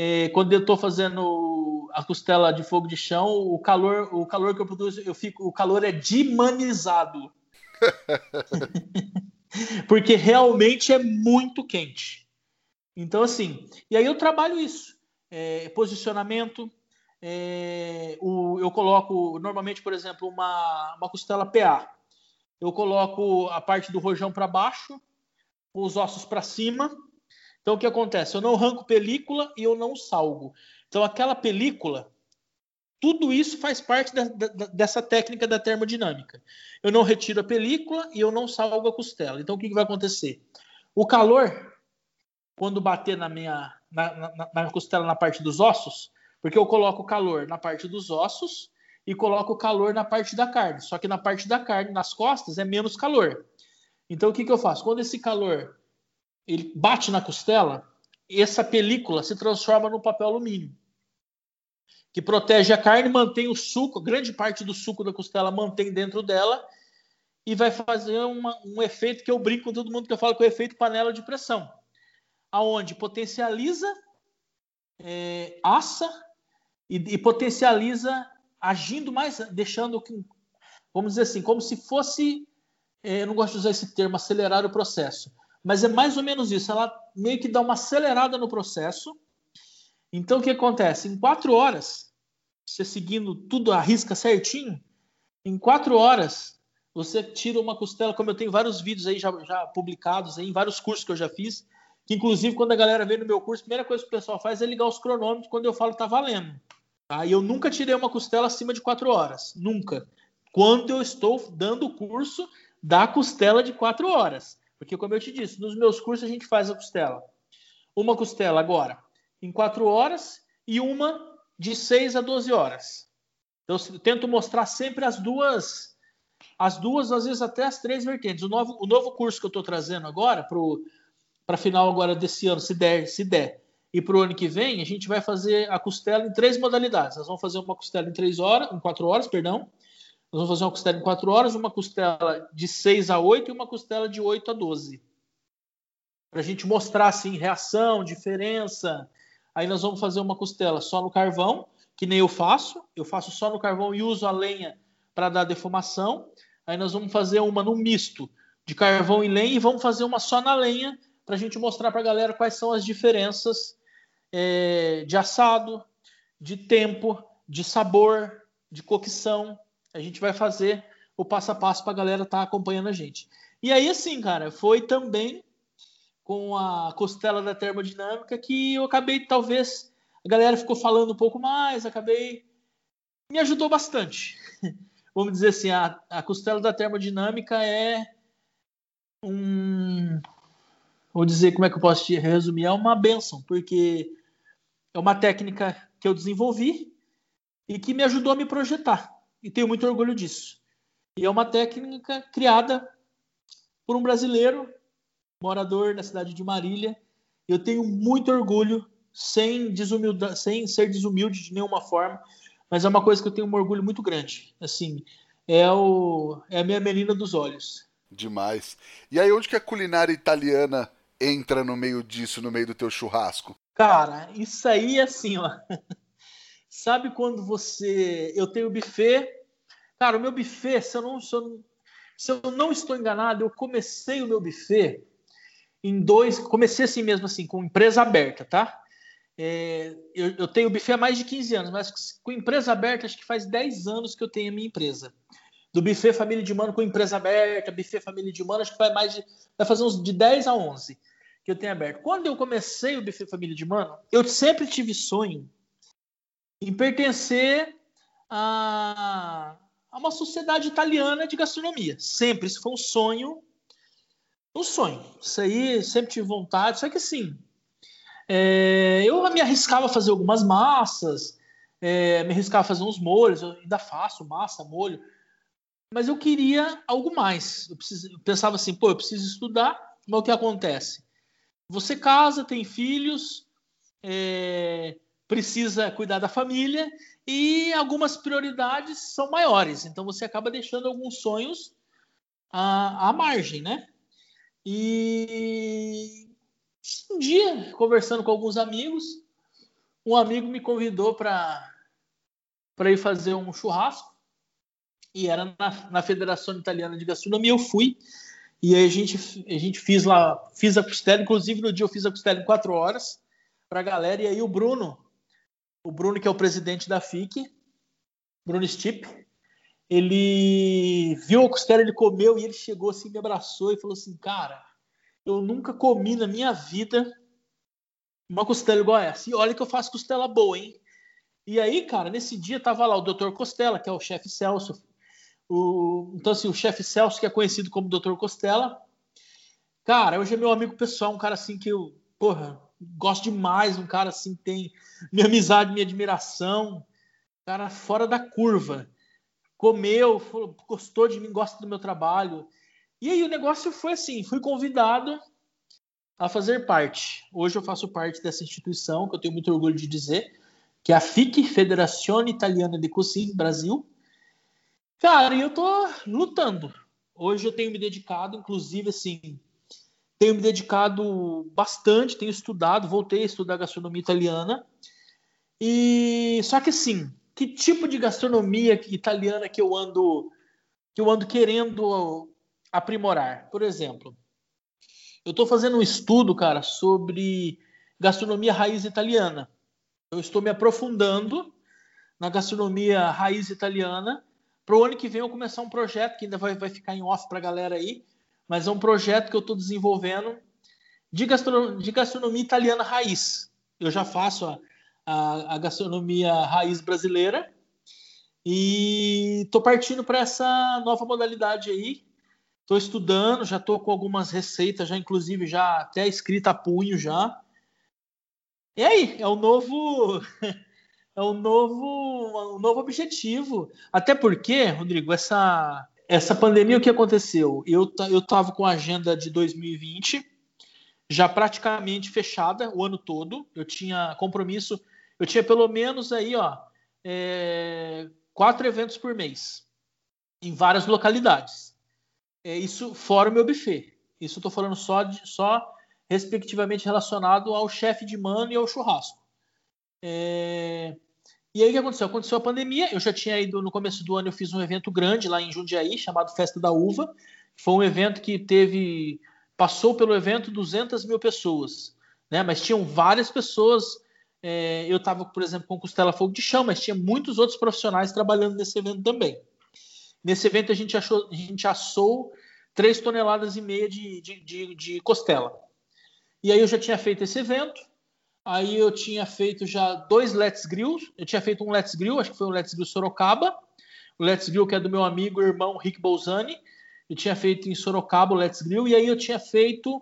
é, quando eu estou fazendo a costela de fogo de chão, o calor, o calor que eu produzo, eu fico, o calor é dimanizado. Porque realmente é muito quente. Então, assim, e aí eu trabalho isso. É, posicionamento, é, o, eu coloco, normalmente, por exemplo, uma, uma costela PA. Eu coloco a parte do rojão para baixo, os ossos para cima, então o que acontece? Eu não arranco película e eu não salgo. Então aquela película, tudo isso faz parte da, da, dessa técnica da termodinâmica. Eu não retiro a película e eu não salgo a costela. Então o que, que vai acontecer? O calor, quando bater na minha na, na, na costela na parte dos ossos, porque eu coloco o calor na parte dos ossos e coloco o calor na parte da carne. Só que na parte da carne, nas costas, é menos calor. Então o que, que eu faço? Quando esse calor ele bate na costela, essa película se transforma no papel alumínio, que protege a carne, mantém o suco, grande parte do suco da costela mantém dentro dela e vai fazer uma, um efeito que eu brinco com todo mundo que eu falo que é o efeito panela de pressão, aonde potencializa, é, assa e, e potencializa agindo mais, deixando, vamos dizer assim, como se fosse, é, eu não gosto de usar esse termo, acelerar o processo, mas é mais ou menos isso. Ela meio que dá uma acelerada no processo. Então, o que acontece? Em quatro horas, você seguindo tudo a risca certinho, em quatro horas, você tira uma costela, como eu tenho vários vídeos aí já, já publicados aí, em vários cursos que eu já fiz, que inclusive quando a galera vem no meu curso, a primeira coisa que o pessoal faz é ligar os cronômetros quando eu falo tá valendo. Tá? E eu nunca tirei uma costela acima de quatro horas. Nunca. Quando eu estou dando o curso da costela de quatro horas. Porque, como eu te disse, nos meus cursos a gente faz a costela. Uma costela agora em 4 horas e uma de 6 a 12 horas. Então, eu tento mostrar sempre as duas, as duas, às vezes até as três vertentes. O novo, o novo curso que eu estou trazendo agora, para final agora desse ano, se der, se der, e para o ano que vem, a gente vai fazer a costela em três modalidades. Nós vamos fazer uma costela em três horas, em quatro horas, perdão, nós vamos fazer uma costela em 4 horas, uma costela de 6 a 8 e uma costela de 8 a 12. Para a gente mostrar assim, reação, diferença. Aí nós vamos fazer uma costela só no carvão, que nem eu faço. Eu faço só no carvão e uso a lenha para dar defumação. Aí nós vamos fazer uma no misto de carvão e lenha e vamos fazer uma só na lenha para a gente mostrar para a galera quais são as diferenças é, de assado, de tempo, de sabor, de cocção. A gente vai fazer o passo a passo para a galera estar tá acompanhando a gente. E aí, assim, cara, foi também com a costela da termodinâmica que eu acabei, talvez, a galera ficou falando um pouco mais, acabei. Me ajudou bastante. Vamos dizer assim, a, a costela da termodinâmica é um. Vou dizer como é que eu posso te resumir, é uma benção, porque é uma técnica que eu desenvolvi e que me ajudou a me projetar. E tenho muito orgulho disso. E é uma técnica criada por um brasileiro, morador na cidade de Marília. Eu tenho muito orgulho, sem, sem ser desumilde de nenhuma forma, mas é uma coisa que eu tenho um orgulho muito grande. Assim, é, o, é a minha menina dos olhos. Demais. E aí, onde que a culinária italiana entra no meio disso, no meio do teu churrasco? Cara, isso aí é assim, ó. Sabe quando você. Eu tenho buffet. Cara, o meu buffet, se eu não, se eu, se eu não estou enganado, eu comecei o meu buffet em dois. Comecei assim mesmo, assim, com empresa aberta, tá? É, eu, eu, tenho buffet há mais de 15 anos, mas com empresa aberta, acho que faz 10 anos que eu tenho a minha empresa. Do buffet família de mano com empresa aberta, buffet família de mano, acho que vai mais de. Vai fazer uns de 10 a 11 que eu tenho aberto. Quando eu comecei o buffet família de mano, eu sempre tive sonho em pertencer a, a uma sociedade italiana de gastronomia. Sempre. Isso foi um sonho. Um sonho. Isso aí sempre tive vontade. Só que assim é, eu me arriscava a fazer algumas massas, é, me arriscava a fazer uns molhos, eu ainda faço massa, molho, mas eu queria algo mais. Eu, eu pensava assim, pô, eu preciso estudar, mas o que acontece? Você casa, tem filhos, é, precisa cuidar da família e algumas prioridades são maiores, então você acaba deixando alguns sonhos à, à margem, né? E um dia, conversando com alguns amigos, um amigo me convidou para ir fazer um churrasco e era na, na Federação Italiana de Gastronomia. Eu fui e aí a gente, a gente fez lá, fiz a costela, inclusive no dia eu fiz a costela em quatro horas para a galera. E aí o Bruno, o Bruno que é o presidente da FIC, Bruno Stipp, ele viu a costela, ele comeu e ele chegou assim, me abraçou e falou assim, cara, eu nunca comi na minha vida uma costela igual essa. E olha que eu faço costela boa, hein? E aí, cara, nesse dia tava lá o Dr. Costela, que é o chefe Celso. O, então, assim, o chefe Celso, que é conhecido como Dr. Costela. Cara, hoje é meu amigo pessoal, um cara assim que eu, porra, gosto demais, um cara assim tem minha amizade, minha admiração. Cara fora da curva. Comeu, gostou de mim, gosta do meu trabalho. E aí o negócio foi assim, fui convidado a fazer parte. Hoje eu faço parte dessa instituição, que eu tenho muito orgulho de dizer, que é a FIC, Federazione Italiana de Cucina Brasil. Cara, e eu tô lutando. Hoje eu tenho me dedicado, inclusive assim, tenho me dedicado bastante, tenho estudado, voltei a estudar gastronomia italiana. E só que assim, que tipo de gastronomia italiana que eu ando que eu ando querendo aprimorar. Por exemplo, eu estou fazendo um estudo, cara, sobre gastronomia raiz italiana. Eu estou me aprofundando na gastronomia raiz italiana. Para o ano que vem eu começar um projeto que ainda vai, vai ficar em off para a galera aí, mas é um projeto que eu estou desenvolvendo de, gastronomia, de gastronomia italiana raiz. Eu já faço a, a, a gastronomia raiz brasileira e estou partindo para essa nova modalidade aí, Estou estudando, já estou com algumas receitas, já inclusive já até escrita a punho já. E aí, é o novo é o novo um novo objetivo. Até porque, Rodrigo, essa essa pandemia o que aconteceu? Eu eu tava com a agenda de 2020 já praticamente fechada o ano todo. Eu tinha compromisso, eu tinha pelo menos aí, ó, é, quatro eventos por mês em várias localidades. É isso fora o meu buffet. Isso eu falando só, de, só respectivamente relacionado ao chefe de mano e ao churrasco. É... E aí o que aconteceu? Aconteceu a pandemia, eu já tinha ido no começo do ano, eu fiz um evento grande lá em Jundiaí, chamado Festa da Uva. Foi um evento que teve. Passou pelo evento 200 mil pessoas, né? Mas tinham várias pessoas. É, eu estava, por exemplo, com Costela Fogo de Chão, mas tinha muitos outros profissionais trabalhando nesse evento também. Nesse evento a gente, achou, a gente assou 3 toneladas e meia de, de, de, de costela. E aí eu já tinha feito esse evento, Aí eu tinha feito já dois Let's Grills. Eu tinha feito um Let's Grill, acho que foi um Let's Grill Sorocaba. O Let's Grill que é do meu amigo e irmão Rick Bolzani. Eu tinha feito em Sorocaba o Let's Grill. E aí eu tinha feito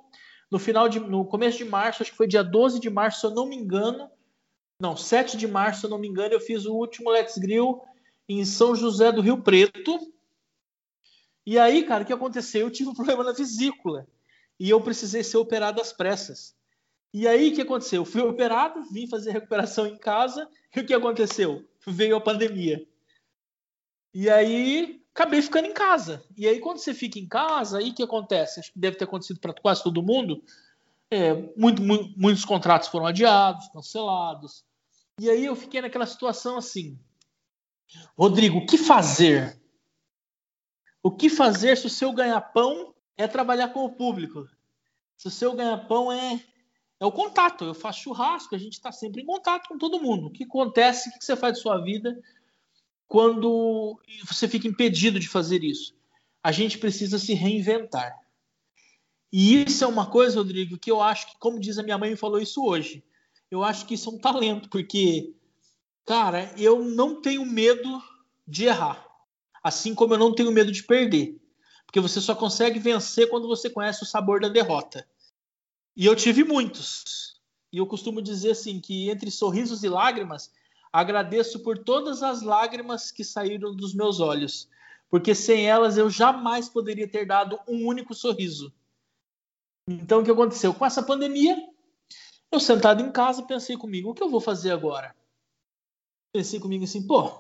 no final de, no começo de março, acho que foi dia 12 de março, se eu não me engano. Não, 7 de março, se eu não me engano, eu fiz o último Let's Grill em São José do Rio Preto. E aí, cara, o que aconteceu? Eu tive um problema na vesícula e eu precisei ser operado às pressas. E aí o que aconteceu? Eu fui operado, vim fazer recuperação em casa, e o que aconteceu? Veio a pandemia. E aí acabei ficando em casa. E aí quando você fica em casa, aí o que acontece? Acho que deve ter acontecido para quase todo mundo. É, muito, muito, muitos contratos foram adiados, cancelados. E aí eu fiquei naquela situação assim. Rodrigo, o que fazer? O que fazer se o seu ganha-pão é trabalhar com o público? Se o seu ganha-pão é é o contato. Eu faço churrasco, a gente está sempre em contato com todo mundo. O que acontece, o que você faz de sua vida quando você fica impedido de fazer isso? A gente precisa se reinventar. E isso é uma coisa, Rodrigo, que eu acho que, como diz a minha mãe, me falou isso hoje. Eu acho que isso é um talento, porque, cara, eu não tenho medo de errar. Assim como eu não tenho medo de perder. Porque você só consegue vencer quando você conhece o sabor da derrota. E eu tive muitos. E eu costumo dizer assim que entre sorrisos e lágrimas, agradeço por todas as lágrimas que saíram dos meus olhos, porque sem elas eu jamais poderia ter dado um único sorriso. Então o que aconteceu? Com essa pandemia, eu sentado em casa pensei comigo, o que eu vou fazer agora? Pensei comigo assim, pô,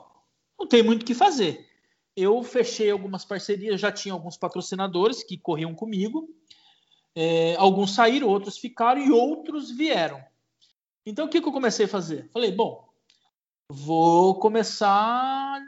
não tem muito o que fazer. Eu fechei algumas parcerias, já tinha alguns patrocinadores que corriam comigo. É, alguns saíram, outros ficaram e outros vieram. Então o que, que eu comecei a fazer? Falei, bom, vou começar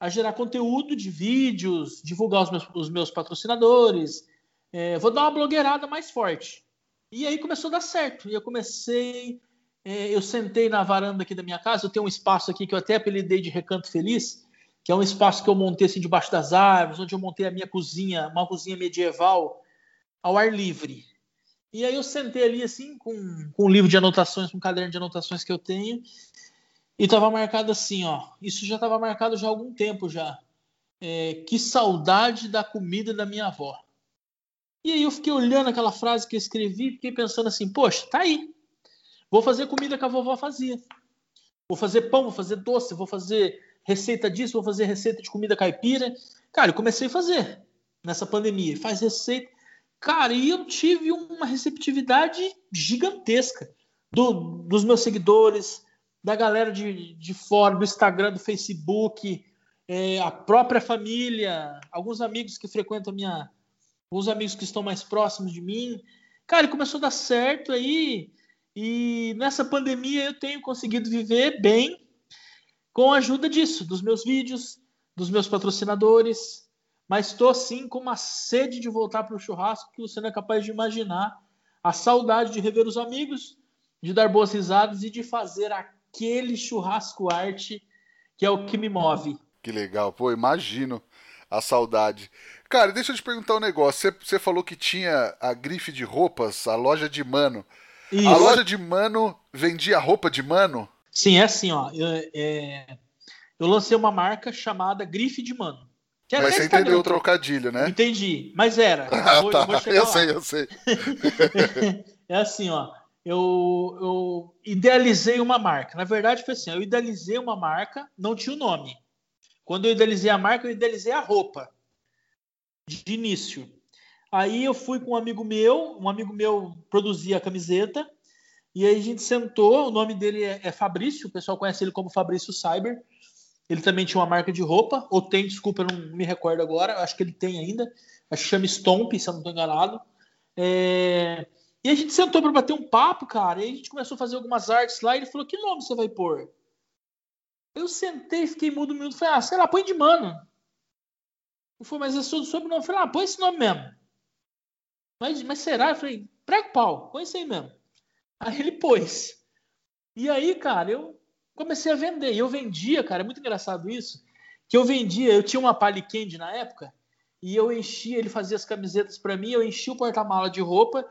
a gerar conteúdo de vídeos, divulgar os meus, os meus patrocinadores, é, vou dar uma blogueirada mais forte. E aí começou a dar certo. E eu comecei, é, eu sentei na varanda aqui da minha casa, eu tenho um espaço aqui que eu até apelidei de Recanto Feliz, que é um espaço que eu montei assim debaixo das árvores, onde eu montei a minha cozinha, uma cozinha medieval, ao ar livre. E aí eu sentei ali assim com, com um livro de anotações, com um caderno de anotações que eu tenho, e estava marcado assim, ó. Isso já estava marcado já há algum tempo já. É, que saudade da comida da minha avó. E aí eu fiquei olhando aquela frase que eu escrevi, fiquei pensando assim, poxa, tá aí. Vou fazer comida que a vovó fazia. Vou fazer pão, vou fazer doce, vou fazer receita disso, vou fazer receita de comida caipira. Cara, eu comecei a fazer nessa pandemia. Faz receita. Cara, e eu tive uma receptividade gigantesca do, dos meus seguidores, da galera de, de fora, do Instagram, do Facebook, é, a própria família, alguns amigos que frequentam a minha. Alguns amigos que estão mais próximos de mim. Cara, começou a dar certo aí. E nessa pandemia eu tenho conseguido viver bem com a ajuda disso, dos meus vídeos, dos meus patrocinadores, mas estou sim com uma sede de voltar para o churrasco que você não é capaz de imaginar. A saudade de rever os amigos, de dar boas risadas e de fazer aquele churrasco arte que é o que me move. Que legal, pô, imagino a saudade. Cara, deixa eu te perguntar um negócio. Você, falou que tinha a grife de roupas, a loja de mano. Isso. A loja de mano vendia roupa de mano? Sim, é assim, ó. Eu, é, eu lancei uma marca chamada Grife de Mano. Que Mas você entendeu o trocadilho, né? Entendi, mas era. Ah, vou, tá. Eu sei, eu sei. é assim, ó. Eu, eu idealizei uma marca. Na verdade, foi assim: eu idealizei uma marca, não tinha o nome. Quando eu idealizei a marca, eu idealizei a roupa de início. Aí eu fui com um amigo meu, um amigo meu produzia a camiseta, e aí a gente sentou. O nome dele é, é Fabrício, o pessoal conhece ele como Fabrício Cyber. Ele também tinha uma marca de roupa, ou tem, desculpa, eu não me recordo agora, acho que ele tem ainda. Acho que chama Stomp, se eu não estou enganado. É... E a gente sentou para bater um papo, cara, e a gente começou a fazer algumas artes lá, e ele falou, que nome você vai pôr? Eu sentei, fiquei mudo um minuto, falei, ah, sei lá, põe de mano. Eu falei, mas é seu sobrenome. Eu falei, ah, põe esse nome mesmo. Mas, mas será? Eu falei, prega o pau, põe isso aí mesmo. Aí ele pôs. E aí, cara, eu comecei a vender. E eu vendia, cara, é muito engraçado isso, que eu vendia, eu tinha uma Pali Candy na época, e eu enchia, ele fazia as camisetas para mim, eu enchia o porta-mala de roupa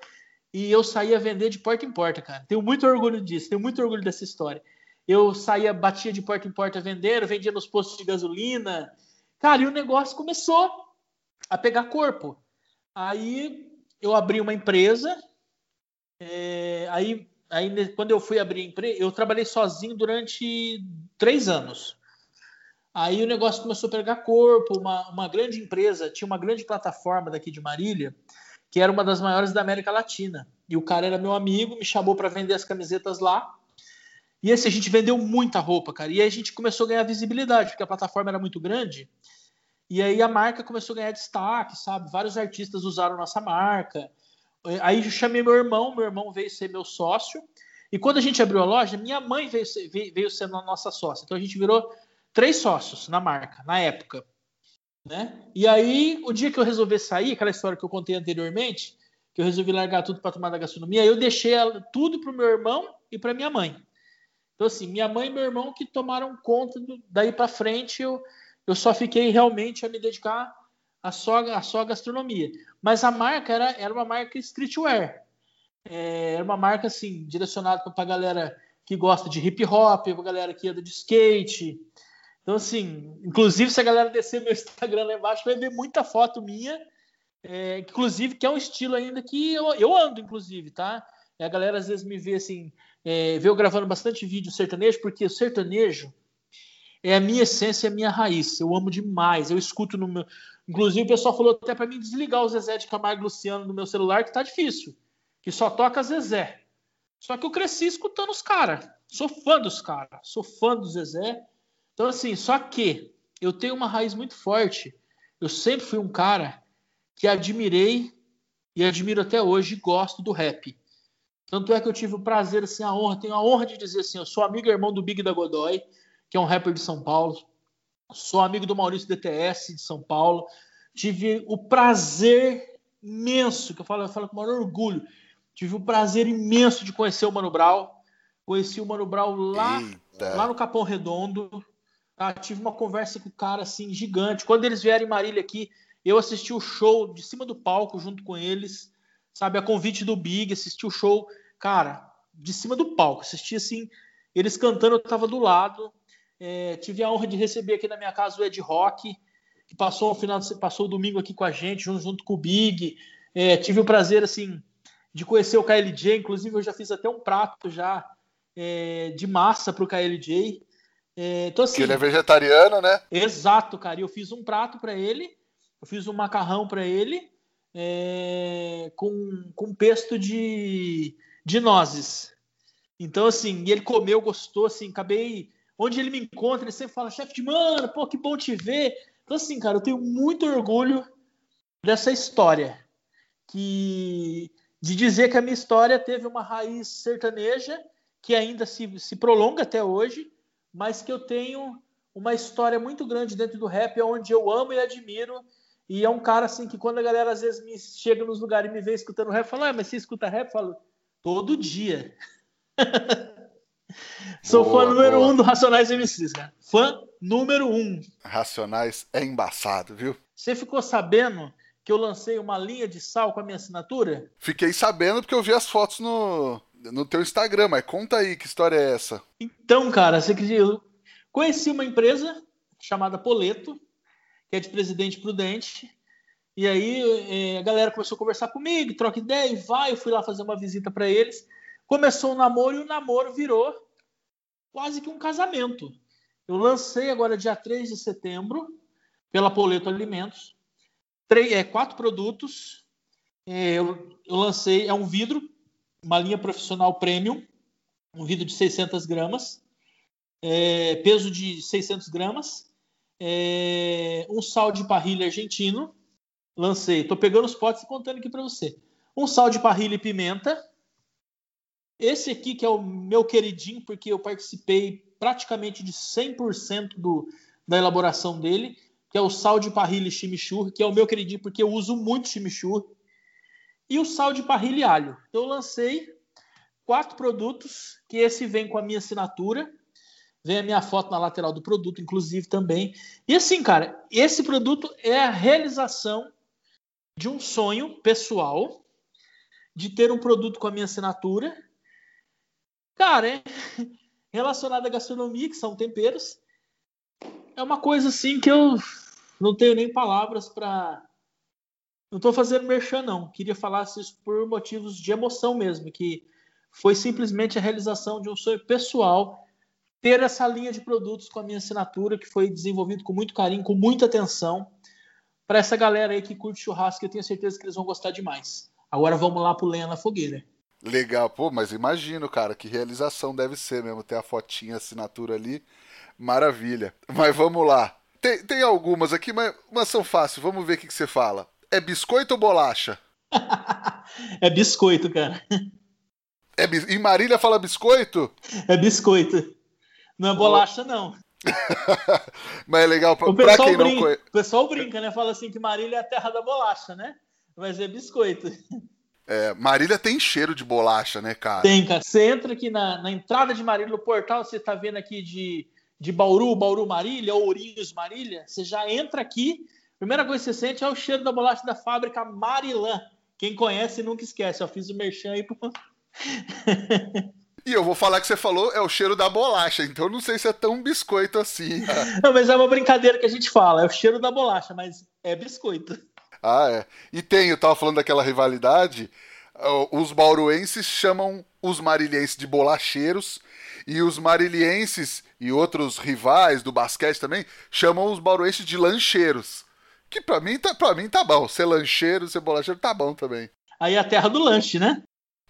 e eu saía vender de porta em porta, cara. Tenho muito orgulho disso, tenho muito orgulho dessa história. Eu saía, batia de porta em porta vendendo, vendia nos postos de gasolina. Cara, e o negócio começou a pegar corpo. Aí eu abri uma empresa, é, aí, aí quando eu fui abrir empresa, eu trabalhei sozinho durante três anos. Aí o negócio começou a pegar corpo, uma, uma grande empresa, tinha uma grande plataforma daqui de Marília, que era uma das maiores da América Latina. E o cara era meu amigo, me chamou para vender as camisetas lá. E esse a gente vendeu muita roupa, cara. E aí a gente começou a ganhar visibilidade, porque a plataforma era muito grande. E aí a marca começou a ganhar destaque, sabe? Vários artistas usaram nossa marca. Aí eu chamei meu irmão, meu irmão veio ser meu sócio. E quando a gente abriu a loja, minha mãe veio ser, veio ser nossa sócia. Então a gente virou três sócios na marca, na época. Né? E aí, o dia que eu resolvi sair, aquela história que eu contei anteriormente, que eu resolvi largar tudo para tomar da gastronomia, eu deixei tudo para o meu irmão e para minha mãe. Então, assim, minha mãe e meu irmão que tomaram conta do, daí para frente, eu, eu só fiquei realmente a me dedicar a só, a só gastronomia. Mas a marca era, era uma marca streetwear. É, era uma marca, assim, direcionada para a galera que gosta de hip hop, para a galera que anda de skate, então, assim, inclusive, se a galera descer meu Instagram lá embaixo, vai ver muita foto minha, é, inclusive, que é um estilo ainda que eu, eu ando, inclusive, tá? A galera às vezes me vê assim, é, vê eu gravando bastante vídeo sertanejo, porque o sertanejo é a minha essência, é a minha raiz. Eu amo demais. Eu escuto no meu. Inclusive, o pessoal falou até para mim desligar o Zezé de Camargo Luciano no meu celular, que tá difícil. Que só toca Zezé. Só que eu cresci escutando os caras. Sou fã dos caras. Sou fã do Zezé. Então, assim, só que eu tenho uma raiz muito forte. Eu sempre fui um cara que admirei e admiro até hoje e gosto do rap. Tanto é que eu tive o prazer, assim, a honra, tenho a honra de dizer assim, eu sou amigo e irmão do Big da Godoy, que é um rapper de São Paulo. Sou amigo do Maurício DTS de São Paulo. Tive o prazer imenso, que eu falo, eu falo com o maior orgulho. Tive o prazer imenso de conhecer o Mano Brown. Conheci o Mano Brown lá, lá no Capão Redondo. Tá? Tive uma conversa com o cara assim gigante. Quando eles vieram em Marília aqui, eu assisti o show de cima do palco junto com eles, sabe? A convite do Big, assisti o show, cara, de cima do palco. Assisti assim, eles cantando, eu tava do lado. É, tive a honra de receber aqui na minha casa o Ed Rock, que passou o final, passou o domingo aqui com a gente, junto, junto com o Big. É, tive o prazer assim de conhecer o KLJ, inclusive eu já fiz até um prato já é, de massa para o KLJ. É, então, assim, que ele é vegetariano, né? Exato, cara. E eu fiz um prato para ele, eu fiz um macarrão para ele é, com, com pesto de, de nozes. Então, assim, ele comeu, gostou, assim, acabei. Onde ele me encontra, ele sempre fala, chefe mano, pô, que bom te ver. Então, assim, cara, eu tenho muito orgulho dessa história. Que de dizer que a minha história teve uma raiz sertaneja que ainda se, se prolonga até hoje, mas que eu tenho uma história muito grande dentro do rap, onde eu amo e admiro. E é um cara assim que quando a galera às vezes me chega nos lugares e me vê escutando rap, fala, ah, mas você escuta rap? Eu falo, todo dia. Sou boa, fã número boa. um do Racionais MCs, cara. Fã número um. Racionais é embaçado, viu? Você ficou sabendo que eu lancei uma linha de sal com a minha assinatura? Fiquei sabendo porque eu vi as fotos no, no teu Instagram, mas conta aí que história é essa. Então, cara, você eu conheci uma empresa chamada Poleto, que é de Presidente Prudente, e aí é, a galera começou a conversar comigo, troca ideia, e vai, eu fui lá fazer uma visita para eles. Começou o namoro e o namoro virou quase que um casamento. Eu lancei agora dia 3 de setembro, pela Poleto Alimentos, três, é, quatro produtos. É, eu, eu lancei, é um vidro uma linha profissional premium, um vidro de 600 gramas, é, peso de 600 gramas, é, um sal de parrilha argentino, lancei, estou pegando os potes e contando aqui para você, um sal de parrilha e pimenta, esse aqui que é o meu queridinho, porque eu participei praticamente de 100% do, da elaboração dele, que é o sal de parrilha chimichurri, que é o meu queridinho porque eu uso muito chimichurri, e o sal de parrilha e alho. Então, eu lancei quatro produtos, que esse vem com a minha assinatura, vem a minha foto na lateral do produto, inclusive também. E assim, cara, esse produto é a realização de um sonho pessoal de ter um produto com a minha assinatura. Cara, é relacionado à gastronomia, que são temperos. É uma coisa assim que eu não tenho nem palavras para. Não estou fazendo merchan, não. Queria falar isso por motivos de emoção mesmo, que foi simplesmente a realização de um sonho pessoal ter essa linha de produtos com a minha assinatura, que foi desenvolvido com muito carinho, com muita atenção, para essa galera aí que curte churrasco, eu tenho certeza que eles vão gostar demais. Agora vamos lá pro Lenha na Fogueira. Legal, pô, mas imagino, cara, que realização deve ser mesmo, ter a fotinha, a assinatura ali, maravilha. Mas vamos lá. Tem, tem algumas aqui, mas, mas são fáceis, vamos ver o que, que você fala. É biscoito ou bolacha? é biscoito, cara. É, e Marília fala biscoito? É biscoito. Não é bolacha, não. Mas é legal pra, pra quem brinca, não conhece. O pessoal brinca, né? Fala assim que Marília é a terra da bolacha, né? Mas é biscoito. É, Marília tem cheiro de bolacha, né, cara? Tem, cara. Você entra aqui na, na entrada de Marília, no portal, você tá vendo aqui de, de Bauru, Bauru Marília, Ourinhos Marília. Você já entra aqui, primeira coisa que você sente é o cheiro da bolacha da fábrica Marilã. Quem conhece nunca esquece. Eu fiz o merchan aí pro. E eu vou falar que você falou é o cheiro da bolacha, então não sei se é tão biscoito assim. não, mas é uma brincadeira que a gente fala, é o cheiro da bolacha, mas é biscoito. Ah, é. E tem, eu tava falando daquela rivalidade, os bauruenses chamam os marilhenses de bolacheiros e os marilienses e outros rivais do basquete também chamam os bauruenses de lancheiros. Que pra mim tá, pra mim tá bom. Ser lancheiro, ser bolacheiro tá bom também. Aí é a terra do lanche, né?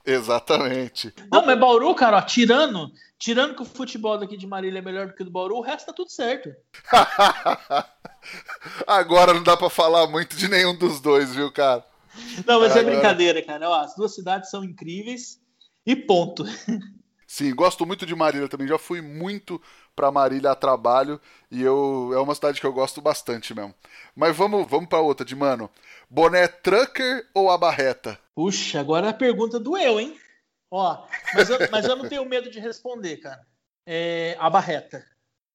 Exatamente. Não, mas Bauru, cara, ó, tirando, tirando que o futebol daqui de Marília é melhor do que o do Bauru, o resto tá tudo certo. Agora não dá para falar muito de nenhum dos dois, viu, cara? Não, mas é Agora... é brincadeira, cara. Ó, as duas cidades são incríveis e ponto. Sim, gosto muito de Marília também. Já fui muito para Marília a trabalho e eu é uma cidade que eu gosto bastante mesmo. Mas vamos, vamos para outra de mano. Boné trucker ou a barreta? Puxa, agora a pergunta doeu, hein? Ó, mas eu, mas eu não tenho medo de responder, cara. É, a barreta.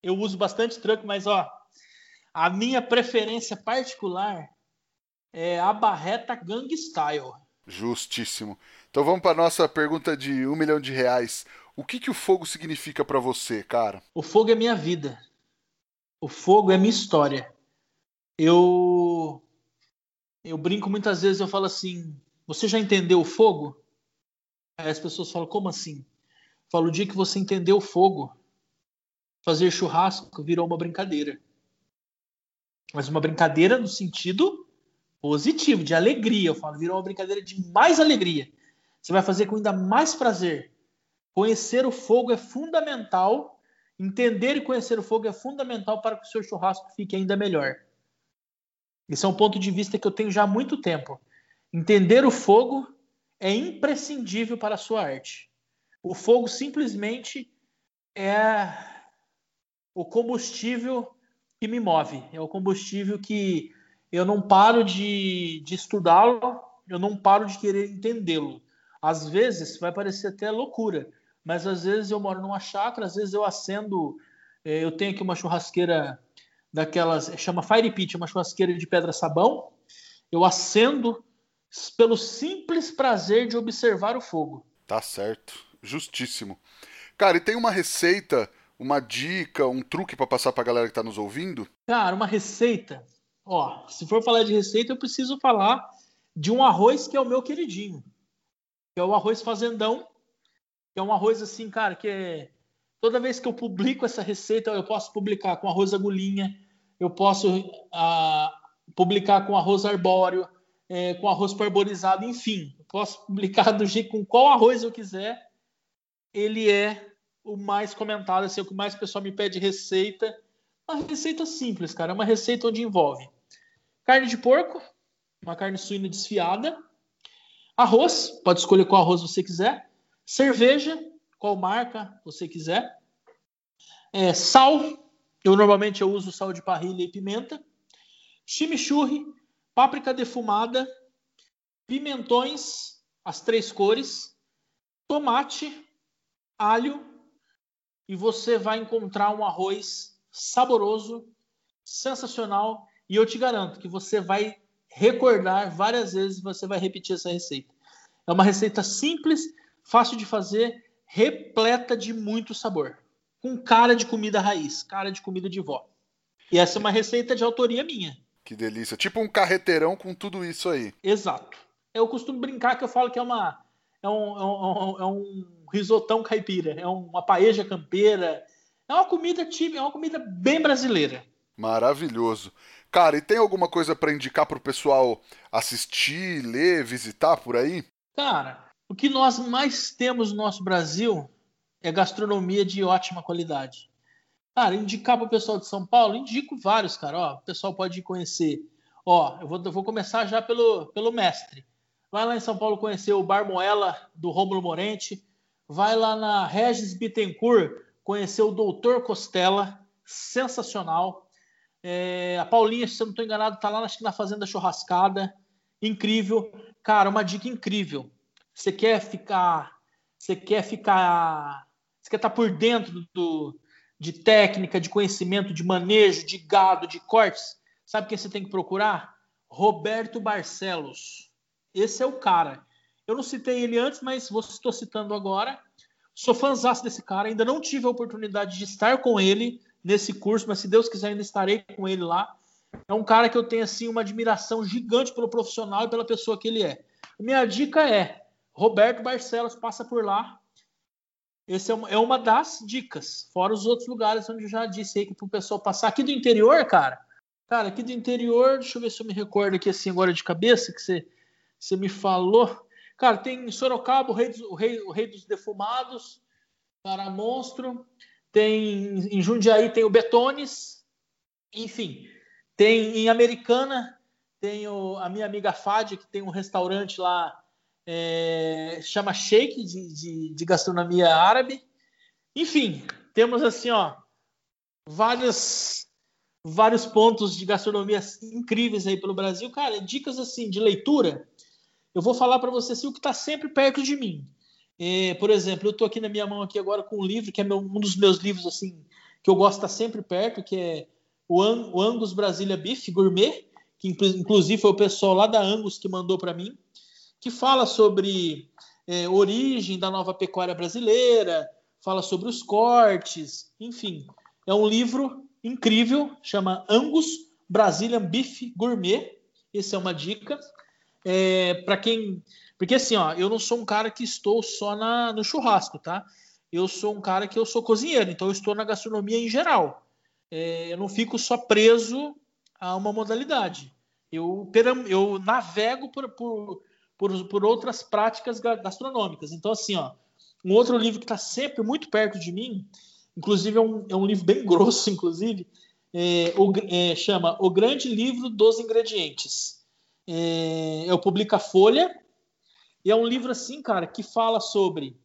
Eu uso bastante truck, mas ó, a minha preferência particular é a barreta Gang Style. Justíssimo. Então vamos para nossa pergunta de um milhão de reais. O que, que o fogo significa para você, cara? O fogo é minha vida. O fogo é minha história. Eu eu brinco muitas vezes, eu falo assim: você já entendeu o fogo? Aí as pessoas falam: como assim? Eu falo: o dia que você entendeu o fogo, fazer churrasco virou uma brincadeira. Mas uma brincadeira no sentido positivo, de alegria. Eu falo: virou uma brincadeira de mais alegria. Você vai fazer com ainda mais prazer. Conhecer o fogo é fundamental. Entender e conhecer o fogo é fundamental para que o seu churrasco fique ainda melhor. Esse é um ponto de vista que eu tenho já há muito tempo. Entender o fogo é imprescindível para a sua arte. O fogo simplesmente é o combustível que me move, é o combustível que eu não paro de, de estudá-lo, eu não paro de querer entendê-lo. Às vezes vai parecer até loucura, mas às vezes eu moro numa chácara, às vezes eu acendo, eh, eu tenho aqui uma churrasqueira daquelas, chama Fire Pit, uma churrasqueira de pedra sabão, eu acendo pelo simples prazer de observar o fogo. Tá certo, justíssimo. Cara, e tem uma receita, uma dica, um truque para passar pra galera que tá nos ouvindo? Cara, uma receita. Ó, se for falar de receita, eu preciso falar de um arroz que é o meu queridinho. Que é o arroz fazendão, que é um arroz assim, cara, que é. Toda vez que eu publico essa receita, eu posso publicar com arroz agulhinha, eu posso ah, publicar com arroz arbóreo, é, com arroz parborizado, enfim, posso publicar do jeito com qual arroz eu quiser. Ele é o mais comentado, assim, é o que mais o pessoal me pede receita. Uma receita simples, cara, é uma receita onde envolve carne de porco, uma carne suína desfiada, arroz, pode escolher qual arroz você quiser, cerveja, qual marca você quiser, É, sal, eu normalmente eu uso sal de parrilha e pimenta. Chimichurri, páprica defumada, pimentões, as três cores, tomate, alho e você vai encontrar um arroz saboroso, sensacional e eu te garanto que você vai recordar várias vezes, você vai repetir essa receita. É uma receita simples, fácil de fazer, repleta de muito sabor, com cara de comida raiz, cara de comida de vó. E essa é uma receita de autoria minha. Que delícia. Tipo um carreteirão com tudo isso aí. Exato. Eu costumo brincar que eu falo que é uma é um, é um, é um risotão caipira, é uma paeja campeira. É uma comida típica, é uma comida bem brasileira. Maravilhoso. Cara, e tem alguma coisa para indicar pro pessoal assistir, ler, visitar por aí? Cara, o que nós mais temos no nosso Brasil é gastronomia de ótima qualidade. Cara, indicar para o pessoal de São Paulo, indico vários, cara. Ó, o pessoal pode conhecer. Ó, eu vou, eu vou começar já pelo, pelo mestre. Vai lá em São Paulo conhecer o Bar Moela do Rômulo Morente. Vai lá na Regis Bittencourt conhecer o Doutor Costela, sensacional. É, a Paulinha, se eu não estou enganado, está lá na Fazenda Churrascada. Incrível. Cara, uma dica incrível. Você quer ficar. Você quer ficar. Você quer estar tá por dentro do, de técnica, de conhecimento, de manejo, de gado, de cortes, sabe quem você tem que procurar? Roberto Barcelos. Esse é o cara. Eu não citei ele antes, mas estou citando agora. Sou fãzão desse cara, ainda não tive a oportunidade de estar com ele nesse curso, mas se Deus quiser ainda estarei com ele lá. É um cara que eu tenho assim uma admiração gigante pelo profissional e pela pessoa que ele é. Minha dica é Roberto Barcelos passa por lá, esse é uma, é uma das dicas, fora os outros lugares onde eu já disse aí que pro pessoal passar. Aqui do interior, cara, cara, aqui do interior, deixa eu ver se eu me recordo aqui assim agora de cabeça que você, você me falou. Cara, tem em Sorocaba o Rei dos, o Rei, o Rei dos Defumados, cara, monstro. Tem em Jundiaí tem o Betones, enfim. Tem em Americana, tem o, a minha amiga Fádia, que tem um restaurante lá é, chama Sheik de, de, de, gastronomia árabe. Enfim, temos assim, ó, vários, vários pontos de gastronomia incríveis aí pelo Brasil. Cara, dicas assim de leitura. Eu vou falar para você assim, o que está sempre perto de mim. É, por exemplo, eu estou aqui na minha mão aqui agora com um livro que é meu, um dos meus livros assim que eu gosto de estar sempre perto, que é o, o Angus Brasília Beef Gourmet, que inclusive foi o pessoal lá da Angus que mandou para mim que fala sobre é, origem da nova pecuária brasileira, fala sobre os cortes, enfim. É um livro incrível, chama Angus Brazilian Beef Gourmet. Essa é uma dica. É, para quem. Porque assim, ó, eu não sou um cara que estou só na, no churrasco, tá? Eu sou um cara que eu sou cozinheiro, então eu estou na gastronomia em geral. É, eu não fico só preso a uma modalidade. Eu, eu navego por, por, por, por outras práticas gastronômicas. Então, assim, ó, um outro livro que está sempre muito perto de mim, inclusive é um, é um livro bem grosso, inclusive, é, o, é, chama O Grande Livro dos Ingredientes. É, é o Publica Folha, e é um livro assim, cara, que fala sobre,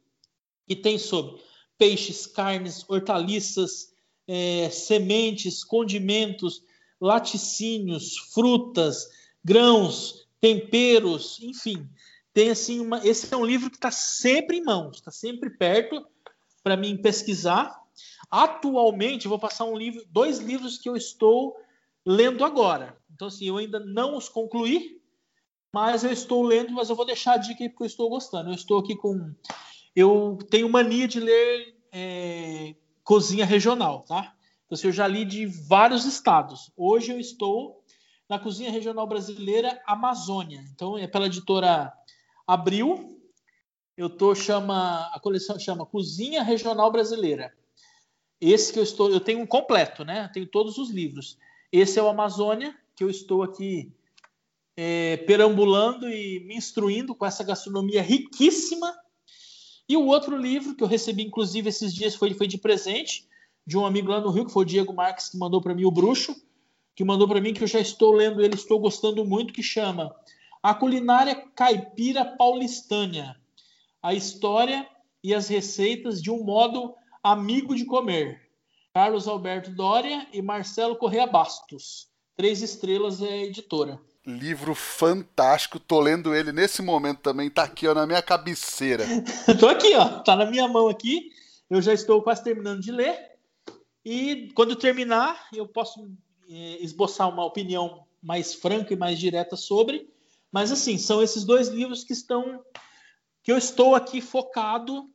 que tem sobre peixes, carnes, hortaliças, é, sementes, condimentos, laticínios, frutas, grãos, temperos, enfim. Tem assim uma. Esse é um livro que está sempre em mãos, está sempre perto para mim pesquisar. Atualmente, vou passar um livro, dois livros que eu estou lendo agora. Então, assim, eu ainda não os concluí, mas eu estou lendo, mas eu vou deixar a dica aí porque eu estou gostando. Eu estou aqui com. Eu tenho mania de ler é, cozinha regional, tá? Então, assim, eu já li de vários estados. Hoje eu estou na cozinha regional brasileira Amazônia. Então é pela editora Abril. Eu tô chama a coleção chama Cozinha Regional Brasileira. Esse que eu estou, eu tenho um completo, né? tenho todos os livros. Esse é o Amazônia que eu estou aqui é, perambulando e me instruindo com essa gastronomia riquíssima. E o outro livro que eu recebi, inclusive, esses dias foi, foi de presente de um amigo lá no Rio, que foi o Diego Marques, que mandou para mim o Bruxo que mandou para mim que eu já estou lendo ele, estou gostando muito, que chama A Culinária Caipira Paulistânia, a história e as receitas de um modo amigo de comer. Carlos Alberto Dória e Marcelo Correa Bastos. Três estrelas é editora. Livro fantástico, tô lendo ele nesse momento também, tá aqui ó, na minha cabeceira. tô aqui, ó, tá na minha mão aqui. Eu já estou quase terminando de ler. E quando terminar, eu posso esboçar uma opinião mais franca e mais direta sobre. Mas assim, são esses dois livros que estão que eu estou aqui focado.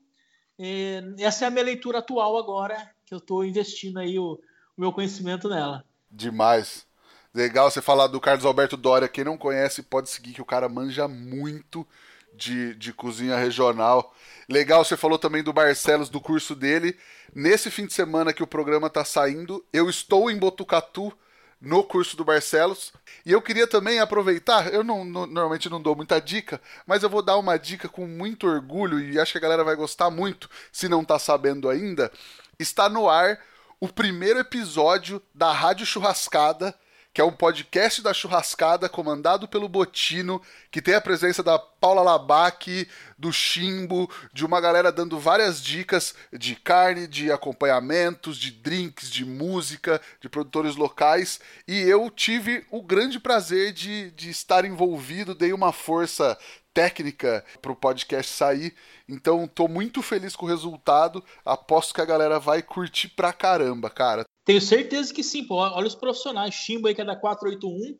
É, essa é a minha leitura atual agora, que eu estou investindo aí o, o meu conhecimento nela. Demais. Legal você falar do Carlos Alberto Dória. Quem não conhece pode seguir que o cara manja muito de, de cozinha regional. Legal, você falou também do Barcelos, do curso dele. Nesse fim de semana que o programa está saindo, eu estou em Botucatu no curso do Barcelos. E eu queria também aproveitar, eu não, não, normalmente não dou muita dica, mas eu vou dar uma dica com muito orgulho e acho que a galera vai gostar muito, se não está sabendo ainda. Está no ar o primeiro episódio da Rádio Churrascada que é um podcast da churrascada comandado pelo Botino, que tem a presença da Paula Labac, do Chimbo, de uma galera dando várias dicas de carne, de acompanhamentos, de drinks, de música, de produtores locais. E eu tive o grande prazer de, de estar envolvido, dei uma força técnica para o podcast sair. Então, tô muito feliz com o resultado. Aposto que a galera vai curtir pra caramba, cara. Tenho certeza que sim, pô. Olha os profissionais. Chimbo aí que é da 481.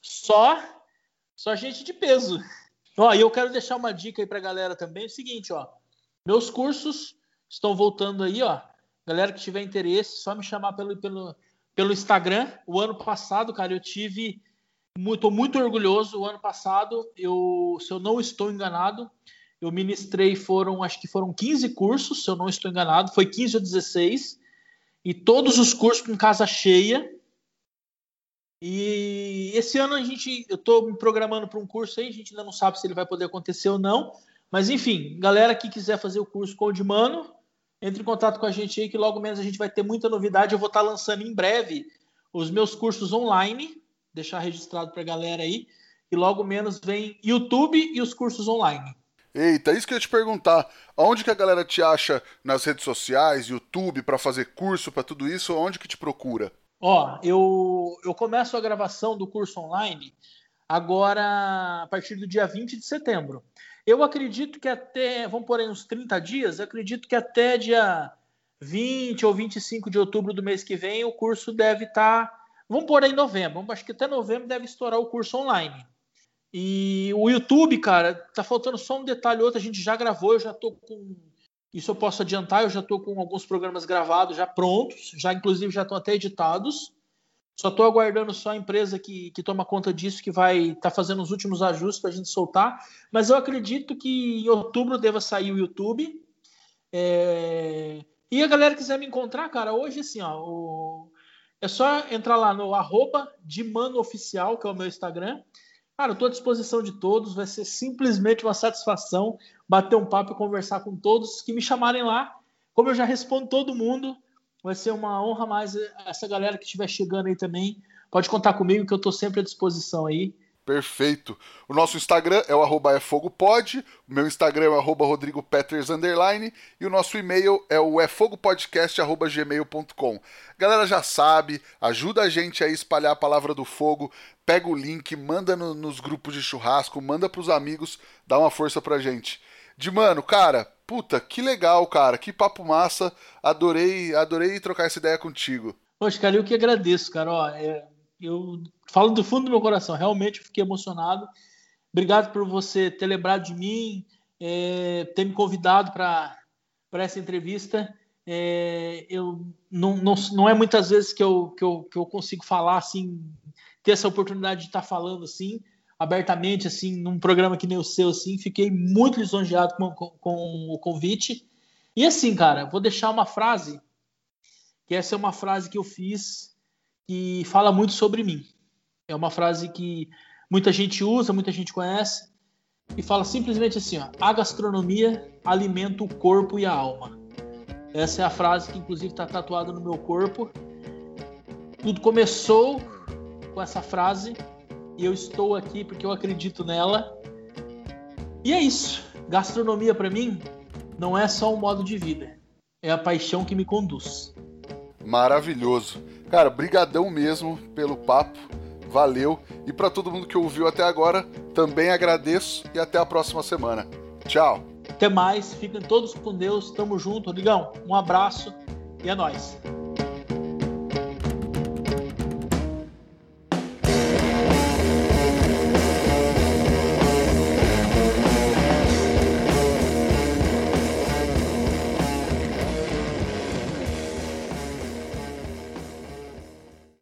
Só, só gente de peso. Ó, e eu quero deixar uma dica aí pra galera também. É o seguinte, ó. Meus cursos estão voltando aí, ó. Galera que tiver interesse, só me chamar pelo, pelo, pelo Instagram. O ano passado, cara, eu tive. Muito, muito orgulhoso. O ano passado, eu, se eu não estou enganado, eu ministrei, foram, acho que foram 15 cursos, se eu não estou enganado, foi 15 ou 16 e todos os cursos com casa cheia. E esse ano a gente, eu estou me programando para um curso aí, a gente ainda não sabe se ele vai poder acontecer ou não. Mas enfim, galera que quiser fazer o curso com o de mano, entre em contato com a gente aí que logo menos a gente vai ter muita novidade. Eu vou estar lançando em breve os meus cursos online, deixar registrado para a galera aí. E logo menos vem YouTube e os cursos online. Eita, isso que eu ia te perguntar. Onde que a galera te acha nas redes sociais, YouTube, para fazer curso, para tudo isso? Onde que te procura? Ó, eu, eu começo a gravação do curso online agora a partir do dia 20 de setembro. Eu acredito que até, vamos por aí uns 30 dias, acredito que até dia 20 ou 25 de outubro do mês que vem o curso deve estar. Tá, vamos por aí em novembro, acho que até novembro deve estourar o curso online. E o YouTube, cara, tá faltando só um detalhe outro. A gente já gravou, eu já tô com. Isso eu posso adiantar, eu já tô com alguns programas gravados, já prontos, já inclusive já estão até editados. Só estou aguardando só a empresa que, que toma conta disso, que vai estar tá fazendo os últimos ajustes para a gente soltar. Mas eu acredito que em outubro deva sair o YouTube. É... E a galera quiser me encontrar, cara, hoje assim, ó, o... é só entrar lá no arroba de mano oficial, que é o meu Instagram. Cara, estou à disposição de todos. Vai ser simplesmente uma satisfação bater um papo e conversar com todos que me chamarem lá. Como eu já respondo todo mundo, vai ser uma honra mais essa galera que estiver chegando aí também. Pode contar comigo que eu estou sempre à disposição aí. Perfeito. O nosso Instagram é o arroba é fogopod, o meu Instagram é o arroba rodrigopeters, underline, e o nosso e-mail é o efogopodcast.gmail.com. Galera já sabe, ajuda a gente a espalhar a palavra do fogo, pega o link, manda no, nos grupos de churrasco, manda pros amigos, dá uma força pra gente. De mano, cara, puta, que legal, cara, que papo massa, adorei, adorei trocar essa ideia contigo. Poxa, cara, eu que agradeço, cara, ó, é eu falo do fundo do meu coração, realmente fiquei emocionado. Obrigado por você ter lembrado de mim, é, ter me convidado para essa entrevista. É, eu não, não, não é muitas vezes que eu, que, eu, que eu consigo falar assim, ter essa oportunidade de estar falando assim, abertamente, assim, num programa que nem o seu, assim. Fiquei muito lisonjeado com, com, com o convite. E assim, cara, vou deixar uma frase, que essa é uma frase que eu fiz que fala muito sobre mim. É uma frase que muita gente usa, muita gente conhece, e fala simplesmente assim: ó, a gastronomia alimenta o corpo e a alma. Essa é a frase que, inclusive, está tatuada no meu corpo. Tudo começou com essa frase e eu estou aqui porque eu acredito nela. E é isso. Gastronomia para mim não é só um modo de vida, é a paixão que me conduz. Maravilhoso. Cara, brigadão mesmo pelo papo. Valeu. E para todo mundo que ouviu até agora, também agradeço e até a próxima semana. Tchau. Até mais. Fiquem todos com Deus. Tamo junto, Rodrigão. Um abraço e é nóis.